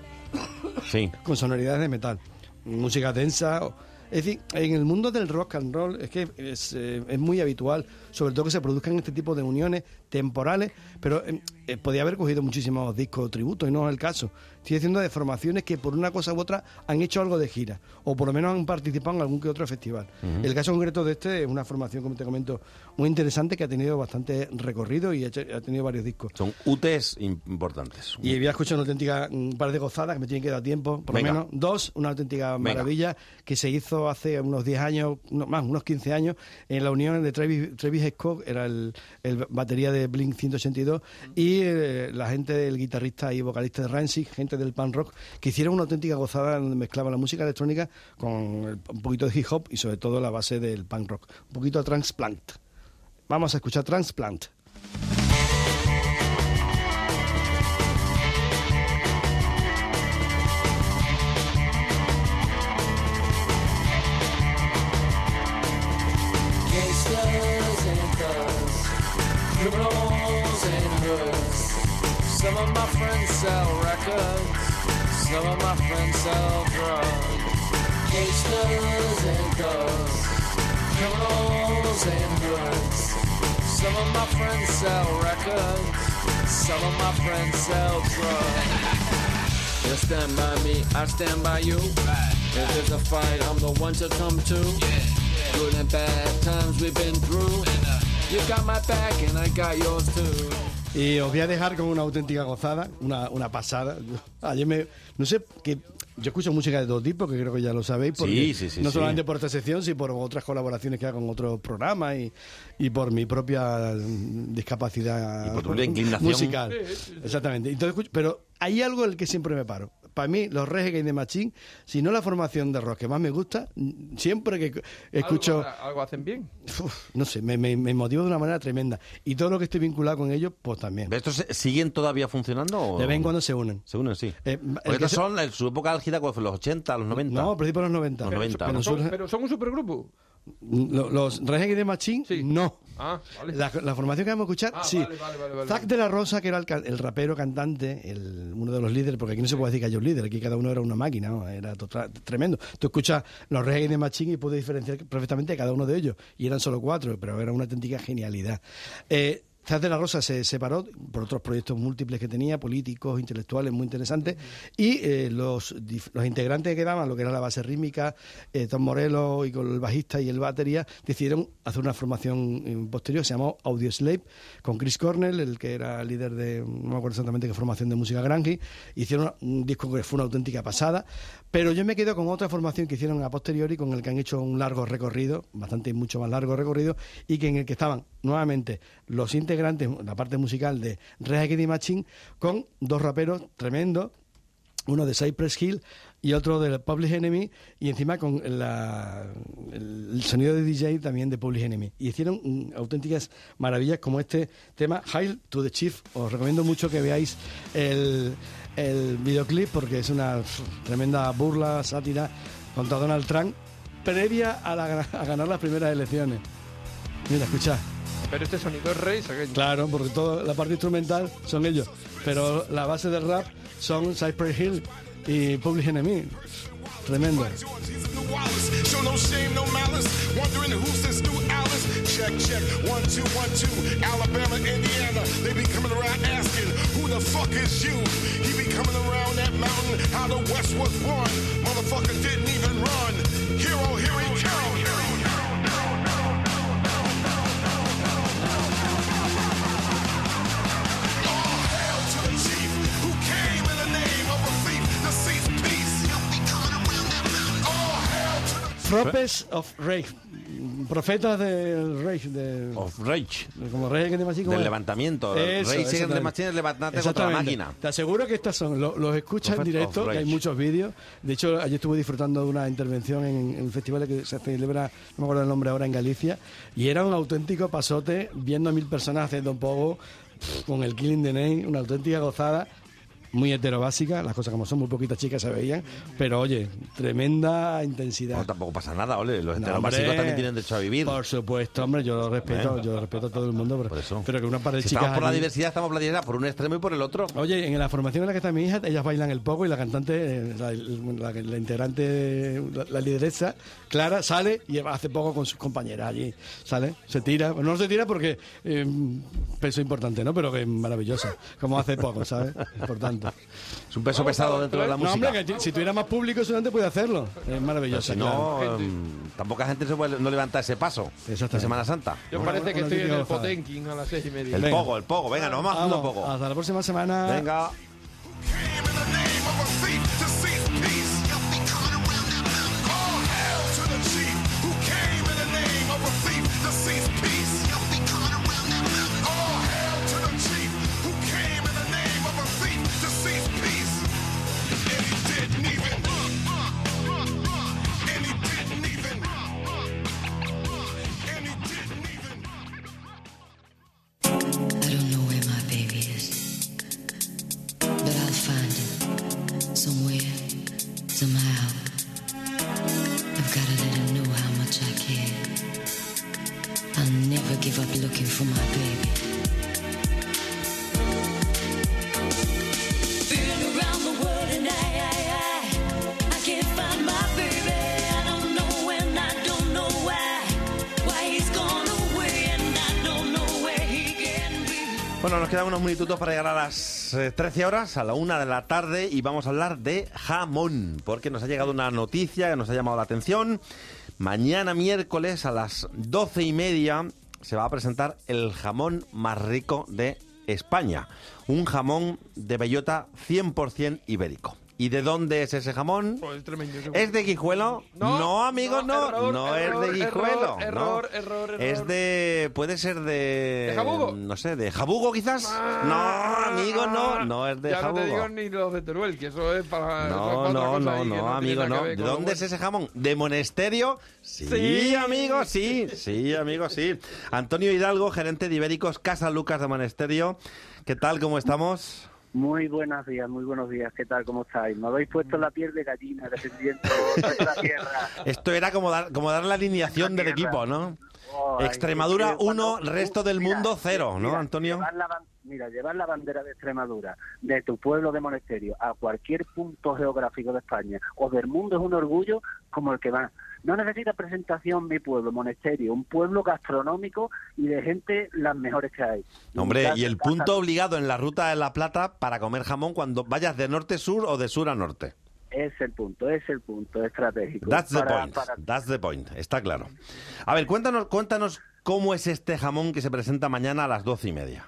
Speaker 8: Sí.
Speaker 12: con sonoridades de metal, música densa. o- Es decir, en el mundo del rock and roll es que es, eh, es muy habitual, sobre todo que se produzcan este tipo de uniones temporales, pero eh, eh, podía haber cogido muchísimos discos tributos y no es el caso. Estoy diciendo de formaciones que por una cosa u otra han hecho algo de gira, o por lo menos han participado en algún que otro festival. El caso concreto de este es una formación, como te comento, muy interesante que ha tenido bastante recorrido y ha, hecho- ha tenido varios discos.
Speaker 8: Son UTEs importantes.
Speaker 12: Y voy a escuchar una auténtica un par de gozadas que me tienen que dar tiempo, por lo menos dos, una auténtica
Speaker 8: Venga.
Speaker 12: maravilla que se hizo hace unos 10 años, no, más, unos 15 años, en la unión de Travis, Travis Scott, era el, el batería de Blink 182, y eh, la gente del guitarrista y vocalista de Rancid, gente del punk rock, que hicieron una auténtica gozada donde mezclaban la música electrónica con un poquito de hip hop y sobre todo la base del punk rock, un poquito de transplant. Vamos a escuchar Transplant.
Speaker 17: Friends sell records, some of my friends sell drugs. Gangsters and thugs, criminals and hoods. Some of my friends sell records, some of my friends sell drugs. You stand by me, I stand by you. If there's a fight, I'm the one to come to. Good and bad times we've been through. You got my back and I got yours too.
Speaker 12: Y os voy a dejar con una auténtica gozada, una, una pasada. Ayer me. No sé, que yo escucho música de todo tipo, que creo que ya lo sabéis. Porque
Speaker 8: Sí, sí, sí,
Speaker 12: No
Speaker 8: sí.
Speaker 12: solamente por esta sección, sino por otras colaboraciones que hago con otros programas y, y por mi propia discapacidad
Speaker 8: Y por tu inclinación.
Speaker 12: musical. Exactamente. Entonces, pero hay algo en el que siempre me paro. Para mí, los Reggae de Machín, si no la formación de rock que más me gusta, mm, siempre que escucho...
Speaker 9: Algo, algo hacen bien.
Speaker 12: Uf, no sé, me, me, me motiva de una manera tremenda. Y todo lo que estoy vinculado con ellos, pues también.
Speaker 8: ¿Estos siguen todavía funcionando? o-
Speaker 12: De vez en cuando se unen.
Speaker 8: Se unen, sí.
Speaker 12: Eh,
Speaker 8: estos
Speaker 12: se-
Speaker 8: son en su época álgida, ¿cuál fue? ¿Los 80, los 90?
Speaker 12: No, al principio de los 90.
Speaker 8: Los 90,
Speaker 12: Pero
Speaker 9: pero son un supergrupo.
Speaker 12: Lo- Los Reggae de Machín, no.
Speaker 9: Ah, vale.
Speaker 12: La, la formación que vamos a escuchar,
Speaker 9: Ah,
Speaker 12: sí.
Speaker 9: vale,
Speaker 12: de la Rosa, que era el, rapero cantante, el- uno de los líderes, porque aquí no se puede decir que haya un líder, aquí cada uno era una máquina, ¿no? era tremendo. Tú escuchas los reggae de Machín y puedes diferenciar perfectamente cada uno de ellos, y eran solo cuatro, pero era una auténtica genialidad. Eh, Zack de la Rosa se separó por otros proyectos múltiples que tenía, políticos, intelectuales, muy interesantes, y eh, los, los integrantes que quedaban, lo que era la base rítmica, eh, Tom Morello y con el bajista y el batería, decidieron hacer una formación eh, posterior, se llamó Audio Slave, con Chris Cornell, el que era líder de, no me acuerdo exactamente qué formación de música grunge, hicieron un disco que fue una auténtica pasada, pero yo me quedo con otra formación que hicieron a posteriori, con el que han hecho un largo recorrido, bastante mucho más largo recorrido, y que en el que estaban nuevamente los integrantes, la parte musical de Reggae the Machine, con dos raperos tremendos, uno de Cypress Hill y otro de Public Enemy, y encima con la- el, el sonido de DJ también de Public Enemy. Y hicieron mm, auténticas maravillas como este tema, Hail to the Chief. Os recomiendo mucho que veáis el, el videoclip porque es una tremenda burla, sátira contra Donald Trump, previa a, la- a ganar las primeras elecciones. Mira, escucha.
Speaker 9: Pero este sonido es rey, ¿sabes?
Speaker 12: Claro, porque toda la parte instrumental son ellos, pero la base del rap son Cypress Hill y Public Enemy. Tremendo.
Speaker 18: Show no shame, no malice. Wondering who's this new Alice. Check, check. One, two, one, two. Alabama, Indiana. They be coming around asking, who the fuck is you? He be coming around that mountain. How the West was won. Motherfucker didn't even run. Hero, here he comes.
Speaker 12: Prophets of Rage. Profetas del Rage. De,
Speaker 8: Of Rage.
Speaker 12: Como Rage de. ¿cómo
Speaker 8: Del levantamiento.
Speaker 12: Eso,
Speaker 8: Rage es levantarte contra la máquina.
Speaker 12: Te aseguro que estas son, lo- los escuchas en directo, que hay
Speaker 8: Rage.
Speaker 12: muchos vídeos. De hecho, ayer estuve disfrutando de una intervención en, en un festival que se celebra, no me acuerdo el nombre ahora, en Galicia, y era un auténtico pasote viendo a mil personas haciendo un poco con el Killing the Name, una auténtica gozada. Muy heterobásica, las cosas como son, muy poquitas chicas se veían, pero oye, tremenda intensidad.
Speaker 8: No, tampoco pasa nada, ole. Los
Speaker 12: No,
Speaker 8: heterobásicos
Speaker 12: hombre.
Speaker 8: también tienen derecho a vivir.
Speaker 12: Por supuesto, hombre, yo lo respeto, yo lo respeto a todo el mundo, pero, pero que una par de
Speaker 8: Si
Speaker 12: chicas.
Speaker 8: estamos por la
Speaker 12: allí-
Speaker 8: diversidad, estamos por la diversidad, por un extremo y por el otro.
Speaker 12: Oye, en la formación en la que está mi hija, ellas bailan el poco y la cantante, eh, la, la- la integrante, la, lideresa, Clara, sale y hace poco con sus compañeras allí. Sale, se tira. No se tira porque eh, peso importante, ¿no? Pero que es maravillosa. Como hace poco, ¿sabes? Importante.
Speaker 8: Es un peso pesado dentro de la
Speaker 12: no,
Speaker 8: música.
Speaker 12: hombre, que si tuviera más público, solamente puede hacerlo. Es
Speaker 8: Pero
Speaker 12: maravillosa.
Speaker 8: si no,
Speaker 12: claro.
Speaker 8: em, tampoca gente se puede, no levanta ese paso de Semana Santa.
Speaker 9: Yo
Speaker 8: ¿no?
Speaker 9: parece que estoy en el. Potenkin a las seis y media.
Speaker 8: El
Speaker 12: Venga.
Speaker 8: pogo, el pogo. Venga, nos vamos haciendo
Speaker 12: Vamos,
Speaker 8: pogo.
Speaker 12: Hasta la próxima semana.
Speaker 8: Venga. Bueno, nos quedan unos minutitos para llegar a las eh, 13 horas, a la una de la tarde, y vamos a hablar de jamón, porque nos ha llegado una noticia que nos ha llamado la atención. Mañana miércoles a las doce y media se va a presentar el jamón más rico de España. Un jamón de bellota 100% ibérico. ¿Y de dónde es ese jamón?
Speaker 9: Pues es tremendo.
Speaker 8: ¿Es de Guijuelo? No, amigo, no.
Speaker 9: error,
Speaker 8: no
Speaker 9: error,
Speaker 8: es de Guijuelo.
Speaker 9: error,
Speaker 8: no.
Speaker 9: error, error, error.
Speaker 8: Es de. Puede ser de.
Speaker 9: ¿De Jabugo?
Speaker 8: No sé, de Jabugo quizás. no, amigo, no. No es de
Speaker 9: ya
Speaker 8: Jabugo.
Speaker 9: no te digo ni los de Teruel, que eso es para.
Speaker 8: No, no, no, no, amigo, no. ¿De dónde es ese jamón? ¿De Monesterio? Sí,
Speaker 9: Sí.
Speaker 8: amigo, sí, sí, amigo, sí. Antonio Hidalgo, gerente de Ibéricos Casa Lucas de Monesterio. ¿Qué tal? ¿Cómo estamos?
Speaker 19: Muy buenos días, muy buenos días. ¿Qué tal? ¿Cómo estáis? Me habéis puesto la piel de gallina defendiendo la tierra.
Speaker 8: Esto era como dar, como dar la alineación del equipo, ¿no?
Speaker 19: Oh,
Speaker 8: Extremadura
Speaker 19: ay, que
Speaker 8: 1,
Speaker 19: cuando-
Speaker 8: resto del
Speaker 19: mira,
Speaker 8: mundo 0, ¿no, Antonio?
Speaker 19: Llevar la, ban- mira, llevar la bandera de Extremadura de tu pueblo de Monesterio a cualquier punto geográfico de España o del mundo es un orgullo como el que va. No necesita presentación mi pueblo, Monesterio, un pueblo gastronómico y de gente las mejores que hay.
Speaker 8: Hombre,
Speaker 19: Casa-
Speaker 8: y el
Speaker 19: casa-
Speaker 8: punto obligado en la ruta de la Plata para comer jamón cuando vayas de norte-sur o de sur a norte.
Speaker 19: Es el punto, es el punto estratégico.
Speaker 8: That's the
Speaker 19: Para-
Speaker 8: point.
Speaker 19: para-
Speaker 8: That's the point. Está claro. A ver, cuéntanos, cuéntanos cómo es este jamón que se presenta mañana a las doce y media.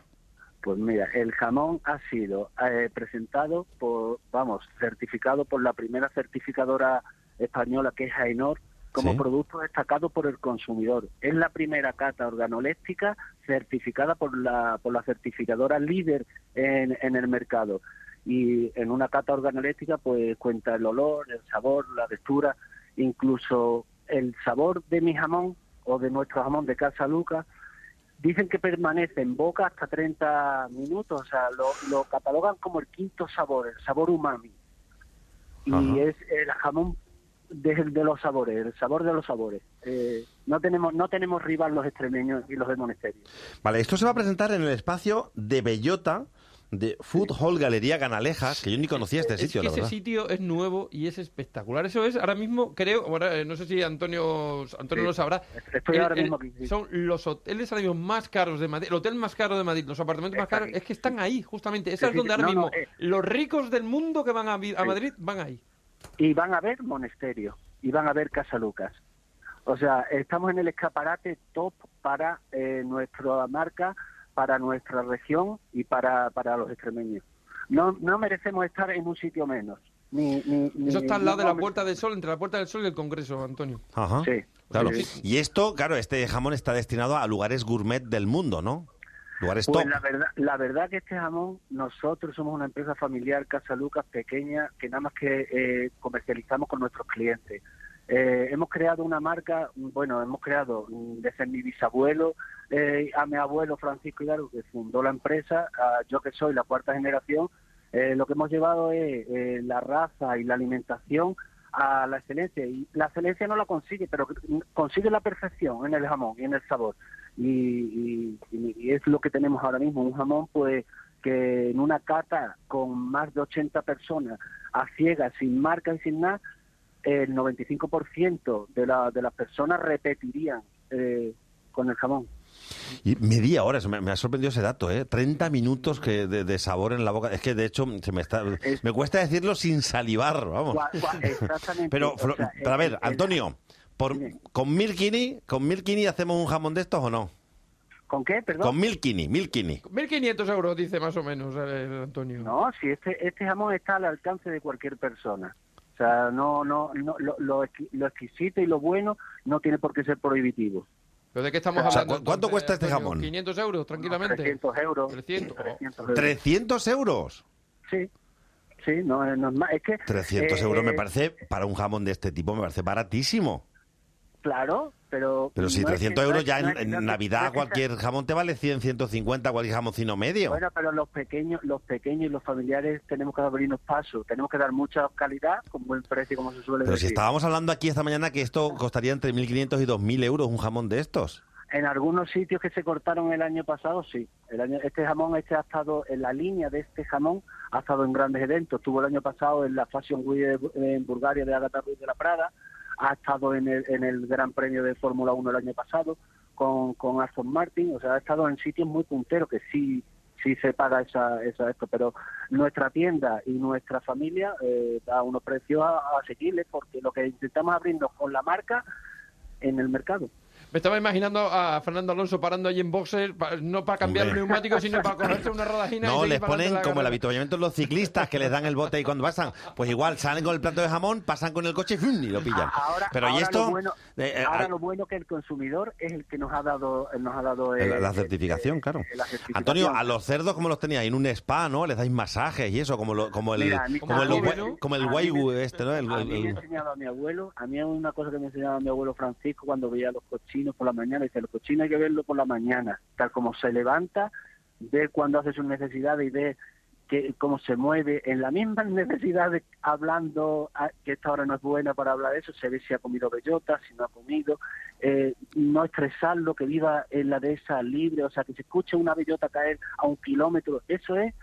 Speaker 19: Pues mira, el jamón ha sido eh, presentado por, vamos, certificado por la primera certificadora española que es Ainor como
Speaker 8: Sí.
Speaker 19: producto destacado por el consumidor. Es la primera cata organoléptica certificada por la, por la certificadora líder en, en el mercado. Y en una cata organoléptica pues cuenta el olor, el sabor, la textura, incluso el sabor de mi jamón o de nuestro jamón de Casa Lucas Dicen que permanece en boca hasta 30 minutos, o sea, lo, lo catalogan como el quinto sabor, el sabor umami. Y
Speaker 8: Ajá.
Speaker 19: es el jamón de, de los sabores, el sabor de los sabores. Eh, no tenemos no tenemos rival los extremeños y los de Monesterio.
Speaker 8: Vale, esto se va a presentar en el espacio de Bellota de Food Hall Galería Ganalejas, que yo ni conocía este
Speaker 9: Es
Speaker 8: sitio,
Speaker 9: que
Speaker 8: la
Speaker 9: ese
Speaker 8: verdad.
Speaker 9: sitio es nuevo y es espectacular. Eso es, ahora mismo creo, bueno, eh, no sé si Antonio Antonio
Speaker 19: Sí.
Speaker 9: lo sabrá.
Speaker 19: Estoy
Speaker 9: El-
Speaker 19: ahora
Speaker 9: el-
Speaker 19: mismo aquí, sí.
Speaker 9: Son los hoteles ahora mismo más caros de Madrid, el hotel más caro de Madrid, los apartamentos más caros, es que están ahí, justamente. Ese
Speaker 19: Sí,
Speaker 9: es donde ahora
Speaker 19: no, no,
Speaker 9: mismo
Speaker 19: eh.
Speaker 9: los ricos del mundo que van a, vi- a
Speaker 19: Sí.
Speaker 9: Madrid van ahí.
Speaker 19: Y van a ver Monesterio, y van a ver Casa Lucas. O sea, estamos en el escaparate top para eh, nuestra marca, para nuestra región y para, para los extremeños. No, no merecemos estar en un sitio menos. Ni, ni, ni-
Speaker 9: Eso está al lado
Speaker 19: no
Speaker 9: de la Puerta del Sol, entre la Puerta del Sol y el Congreso, Antonio.
Speaker 8: Ajá.
Speaker 19: Sí.
Speaker 8: Claro.
Speaker 19: Sí.
Speaker 8: Y esto, claro, este jamón está destinado a lugares gourmet del mundo, ¿no? Lugares
Speaker 19: Pues
Speaker 8: top.
Speaker 19: la verdad, la verdad que este jamón, nosotros somos una empresa familiar, Casa Lucas, pequeña, que nada más que eh, comercializamos con nuestros clientes. Eh, hemos creado una marca, bueno, hemos creado mm, desde mi bisabuelo eh, a mi abuelo Francisco Hidalgo, que fundó la empresa, a yo que soy la cuarta generación, eh, lo que hemos llevado es eh, la raza y la alimentación a la excelencia. Y la excelencia no la consigue, pero consigue la perfección en el jamón y en el sabor. Y, y- es lo que tenemos ahora mismo, un jamón pues que en una cata con más de 80 personas a ciegas, sin marca y sin nada, el 95% de, la, de las personas repetirían eh, con el jamón.
Speaker 8: Y media hora, me, me ha sorprendido ese dato, ¿eh? 30 minutos que de, de sabor en la boca. Es que, de hecho, se me, está, me cuesta decirlo sin salivar, vamos.
Speaker 19: Exactamente.
Speaker 8: Pero,
Speaker 19: o
Speaker 8: Flo-
Speaker 19: sea,
Speaker 8: pero a ver,
Speaker 19: el-
Speaker 8: Antonio, por, ¿con mil kini, con mil kini hacemos un jamón de estos o no?
Speaker 19: ¿Con qué, perdón?
Speaker 8: Con mil kini, mil kini.
Speaker 9: 1.500 euros, dice más o menos eh, Antonio.
Speaker 19: No, si este, este jamón está al alcance de cualquier persona. O sea, no, no, no lo, lo exquisito y lo bueno no tiene por qué ser prohibitivo.
Speaker 9: ¿Pero de qué estamos
Speaker 19: O sea,
Speaker 9: hablando?
Speaker 19: ¿cu- cuánto
Speaker 9: entonces,
Speaker 19: cuesta este jamón?
Speaker 9: 500 euros, tranquilamente.
Speaker 19: 300 euros.
Speaker 9: 300.
Speaker 19: 300 euros.
Speaker 8: ¿300 euros?
Speaker 19: Sí, sí, no, es normal. Es que...
Speaker 8: 300
Speaker 19: eh,
Speaker 8: euros me
Speaker 19: eh,
Speaker 8: parece, para un jamón de este tipo, me parece baratísimo.
Speaker 19: Claro, pero...
Speaker 8: Pero si
Speaker 19: no es
Speaker 8: 300
Speaker 19: que- no
Speaker 8: euros ya
Speaker 19: no
Speaker 8: en,
Speaker 19: no
Speaker 8: Navidad cualquier jamón te vale 100, 150, cualquier jamoncino medio.
Speaker 19: Bueno, pero los pequeños, los pequeños y los familiares tenemos que abrirnos paso, tenemos que dar mucha calidad con buen precio, como se suele
Speaker 8: Pero si
Speaker 19: decir.
Speaker 8: estábamos hablando aquí esta mañana que esto costaría entre 1.500 y 2.000 euros un jamón de estos.
Speaker 19: En algunos sitios que se cortaron el año pasado, sí. El año, este jamón, este ha estado en la línea de este jamón, ha estado en grandes eventos. Estuvo el año pasado en la Fashion Week en Bulgaria de Agatha Ruiz de la Prada, ha estado en el, en el Gran Premio de Fórmula 1 el año pasado con, Aston Martin, o sea, ha estado en sitios muy punteros que sí sí se paga esa, esa esto, pero nuestra tienda y nuestra familia eh, da unos precios asequibles porque lo que intentamos abrirnos con la marca en el mercado.
Speaker 9: Me estaba imaginando a Fernando Alonso parando allí en boxer, pa- no para cambiar
Speaker 8: Hombre.
Speaker 9: el neumático, sino para cogerse una rodajina.
Speaker 8: No, les ponen
Speaker 9: la
Speaker 8: como el avituallamiento los ciclistas que les dan el bote y cuando pasan, pues igual salen con el plato de jamón, pasan con el coche y lo pillan.
Speaker 19: Ahora,
Speaker 8: Pero ¿y
Speaker 19: ahora
Speaker 8: esto?
Speaker 19: Lo bueno,
Speaker 8: Eh, eh,
Speaker 19: ahora
Speaker 8: ah,
Speaker 19: lo bueno que el consumidor es el que nos ha dado, nos ha dado eh,
Speaker 8: la, la certificación, claro.
Speaker 19: la certificación.
Speaker 8: Antonio, a los cerdos, ¿cómo los teníais? En un spa, ¿no? Les dais masajes y eso, como, lo- como el,
Speaker 19: Mira, a mí-
Speaker 8: como el, como el
Speaker 19: me-
Speaker 8: este, ¿no? El-
Speaker 19: a mí me ha
Speaker 8: el-
Speaker 19: enseñado a mi abuelo, a mí es una cosa que me enseñaba mi abuelo Francisco cuando veía los cochinos por la mañana, dice, los cochinos hay que verlo por la mañana, tal como se levanta, ver cuando hace sus necesidades y ver que, cómo se mueve, en la misma necesidad de hablando, ah, que esta hora no es buena para hablar de eso, se ve si ha comido bellota, si no ha comido, eh, no estresarlo, que viva en la dehesa libre, o sea, que se escuche una bellota caer a un kilómetro, eso es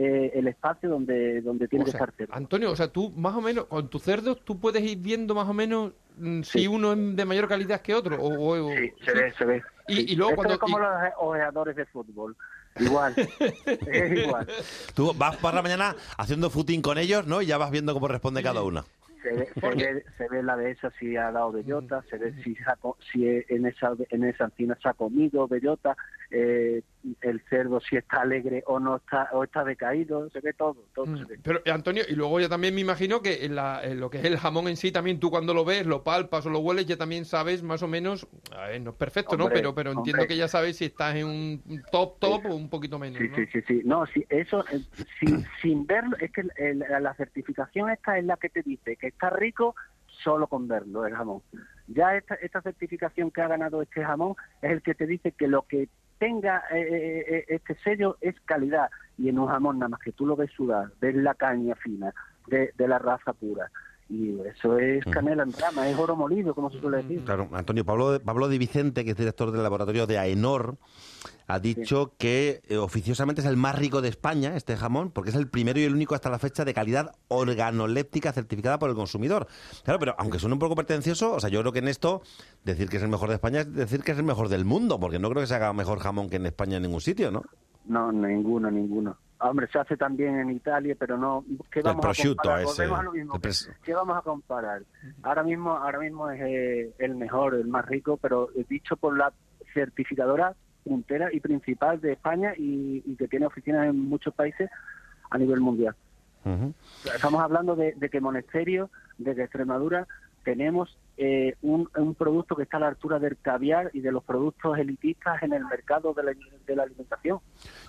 Speaker 19: eh, el espacio donde, donde tiene
Speaker 9: O
Speaker 19: que
Speaker 9: sea,
Speaker 19: estar.
Speaker 9: Antonio, o sea, tú más o menos, con tus cerdos, tú puedes ir viendo más o menos mm, si uno es de mayor calidad que otro. O, o-
Speaker 19: Sí, se ve, se ve.
Speaker 9: Y,
Speaker 19: Sí.
Speaker 9: y luego
Speaker 19: Esto
Speaker 9: cuando...
Speaker 19: es como
Speaker 9: y-
Speaker 19: los ojeadores de fútbol. Igual. es igual.
Speaker 8: Tú vas por la mañana haciendo footing con ellos, ¿no? Y ya vas viendo cómo responde cada una.
Speaker 19: Se ve, se ve, se ve la dehesa si ha dado bellota, se ve si, se ha si en esa en esa encina se ha comido bellota, eh, el cerdo si está alegre o no está o está decaído, se ve todo, todo se ve.
Speaker 9: Pero, eh, Antonio, y luego ya también me imagino que en, la- en lo que es el jamón en sí, también tú cuando lo ves, lo palpas o lo hueles, ya también sabes más o menos, a ver, no es perfecto, ¿no? Pero, pero entiendo que ya sabes si estás en un top, top o un poquito menos,
Speaker 19: Sí,
Speaker 9: ¿no?
Speaker 19: sí, sí, sí. No, sí, eso, eh, sin, sin verlo, es que el- la certificación esta es la que te dice que está rico solo con verlo, el jamón. Ya esta, esta certificación que ha ganado este jamón es el que te dice que lo que tenga eh, eh, eh, este sello es calidad. Y en un jamón nada más que tú lo ves sudar, ves la caña fina de, de la raza pura. Y eso es canela en rama, es oro molido, como se suele decir.
Speaker 8: Claro, Antonio, Pablo, Pablo Di Vicente, que es director del laboratorio de AENOR, ha dicho que eh, oficiosamente es el más rico de España, este jamón, porque es el primero y el único hasta la fecha de calidad organoléptica certificada por el consumidor. Claro, pero aunque suene un poco pretencioso, o sea, yo creo que en esto decir que es el mejor de España es decir que es el mejor del mundo, porque no creo que se haga mejor jamón que en España en ningún sitio, ¿no?
Speaker 19: No, ninguno, ninguno. Hombre, se hace también en Italia, pero no. ¿Qué
Speaker 8: El prosciutto
Speaker 19: a comparar?
Speaker 8: ese,
Speaker 19: Volvemos a lo mismo.
Speaker 8: el pres-
Speaker 19: ¿Qué vamos a comparar? Ahora mismo, ahora mismo es eh, el mejor, el más rico, pero dicho por la certificadora puntera y principal de España y, y que tiene oficinas en muchos países a nivel mundial. Estamos hablando de, de que Monesterio, desde Extremadura, tenemos eh, un, un producto que está a la altura del caviar y de los productos elitistas en el mercado de la, de la alimentación.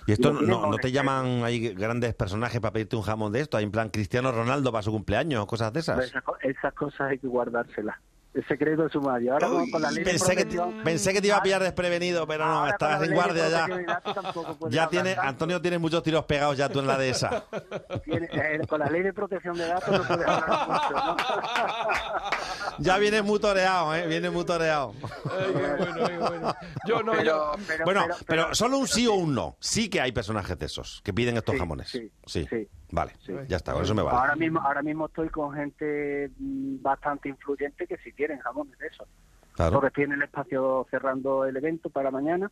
Speaker 8: Y esto no, no te
Speaker 19: Monesterio.
Speaker 8: llaman ahí grandes personajes para pedirte un jamón de esto, hay en plan Cristiano Ronaldo para su cumpleaños, cosas de esas.
Speaker 19: Esas, co- esas cosas hay que guardárselas. El secreto de sumario. Ahora con- con la ley de
Speaker 8: Pensé que, te,
Speaker 19: protección-
Speaker 8: pensé que te iba a pillar desprevenido, pero no, estabas
Speaker 19: la
Speaker 8: en guardia ya.
Speaker 19: protección
Speaker 8: Ya tiene,
Speaker 19: tanto.
Speaker 8: Antonio, tienes muchos tiros pegados ya tú en la de esa.
Speaker 19: Tiene- eh, con la ley de protección de datos no puedes hablar mucho, ¿no?
Speaker 8: Ya vienes muy toreado, ¿eh? Vienes muy toreado.
Speaker 9: Yo no,
Speaker 19: Pero-
Speaker 9: yo...
Speaker 19: pero-
Speaker 8: bueno,
Speaker 19: pero-
Speaker 8: pero, solo un sí o un no. Sí que hay personajes de esos que piden estos
Speaker 19: Sí,
Speaker 8: jamones.
Speaker 19: sí,
Speaker 8: sí.
Speaker 19: sí.
Speaker 8: Vale, ya está, con eso me vale.
Speaker 19: Ahora mismo, ahora mismo estoy con gente mm, bastante influyente que si quieren jamones de eso.
Speaker 8: Claro.
Speaker 19: Porque tienen el espacio cerrando el evento para mañana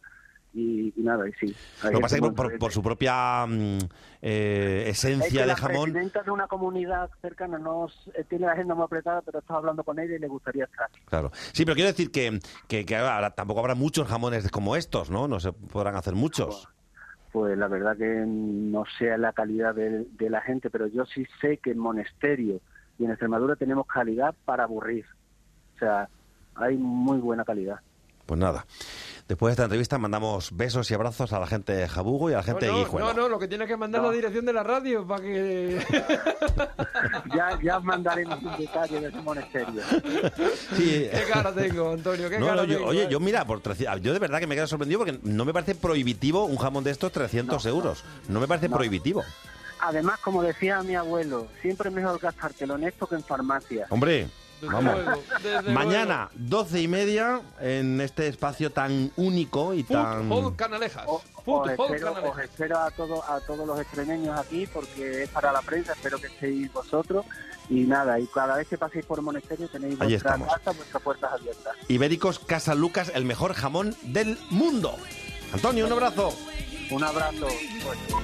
Speaker 19: y, y nada, y sí.
Speaker 8: Lo que pasa es que por, por- su propia mm, eh,
Speaker 19: Es
Speaker 8: esencia
Speaker 19: que
Speaker 8: de
Speaker 19: la
Speaker 8: jamón,
Speaker 19: presidenta de una comunidad cercana no tiene la agenda muy apretada, pero estás hablando con ella y le gustaría estar.
Speaker 8: claro. Sí, pero quiero decir que, que, que ahora tampoco habrá muchos jamones como estos, ¿no? No se podrán hacer muchos.
Speaker 19: Pues la verdad que no sé la calidad de, de la gente, pero yo sí sé que en Monesterio y en Extremadura tenemos calidad para aburrir. O sea, hay muy buena calidad.
Speaker 8: Pues nada. Después de esta entrevista mandamos besos y abrazos a la gente de Jabugo y a la gente de
Speaker 9: No,
Speaker 8: Guijuelo.
Speaker 9: no, no, lo que tiene que mandar la dirección de la radio para que...
Speaker 19: Ya, ya os mandaremos un detalle de ese monasterio.
Speaker 8: Sí.
Speaker 9: qué cara tengo, Antonio, qué
Speaker 8: No,
Speaker 9: cara
Speaker 8: no, yo-
Speaker 9: tengo.
Speaker 8: oye,
Speaker 9: eh.
Speaker 8: yo mira, por 300 yo de verdad que me quedo sorprendido porque no me parece prohibitivo un jamón de estos 300 euros. No me parece
Speaker 19: No.
Speaker 8: prohibitivo.
Speaker 19: Además, como decía mi abuelo, siempre es mejor gastártelo en esto que en farmacia.
Speaker 8: Hombre,
Speaker 19: Desde
Speaker 8: vamos.
Speaker 19: luego, desde
Speaker 8: Mañana, 12 y media, en este espacio tan único y tan...
Speaker 9: Hall Canalejas. Hall
Speaker 19: espero,
Speaker 9: Canalejas.
Speaker 19: os espero a, todos a todos los extremeños aquí porque es para la prensa, espero que estéis vosotros. Y nada, y cada vez que paséis por Monasterio tenéis
Speaker 8: Ahí
Speaker 19: vuestra casa, vuestras puertas abiertas.
Speaker 8: Ibéricos Casa Lucas, el mejor jamón del mundo. Antonio, un abrazo.
Speaker 19: Un abrazo. fuerte.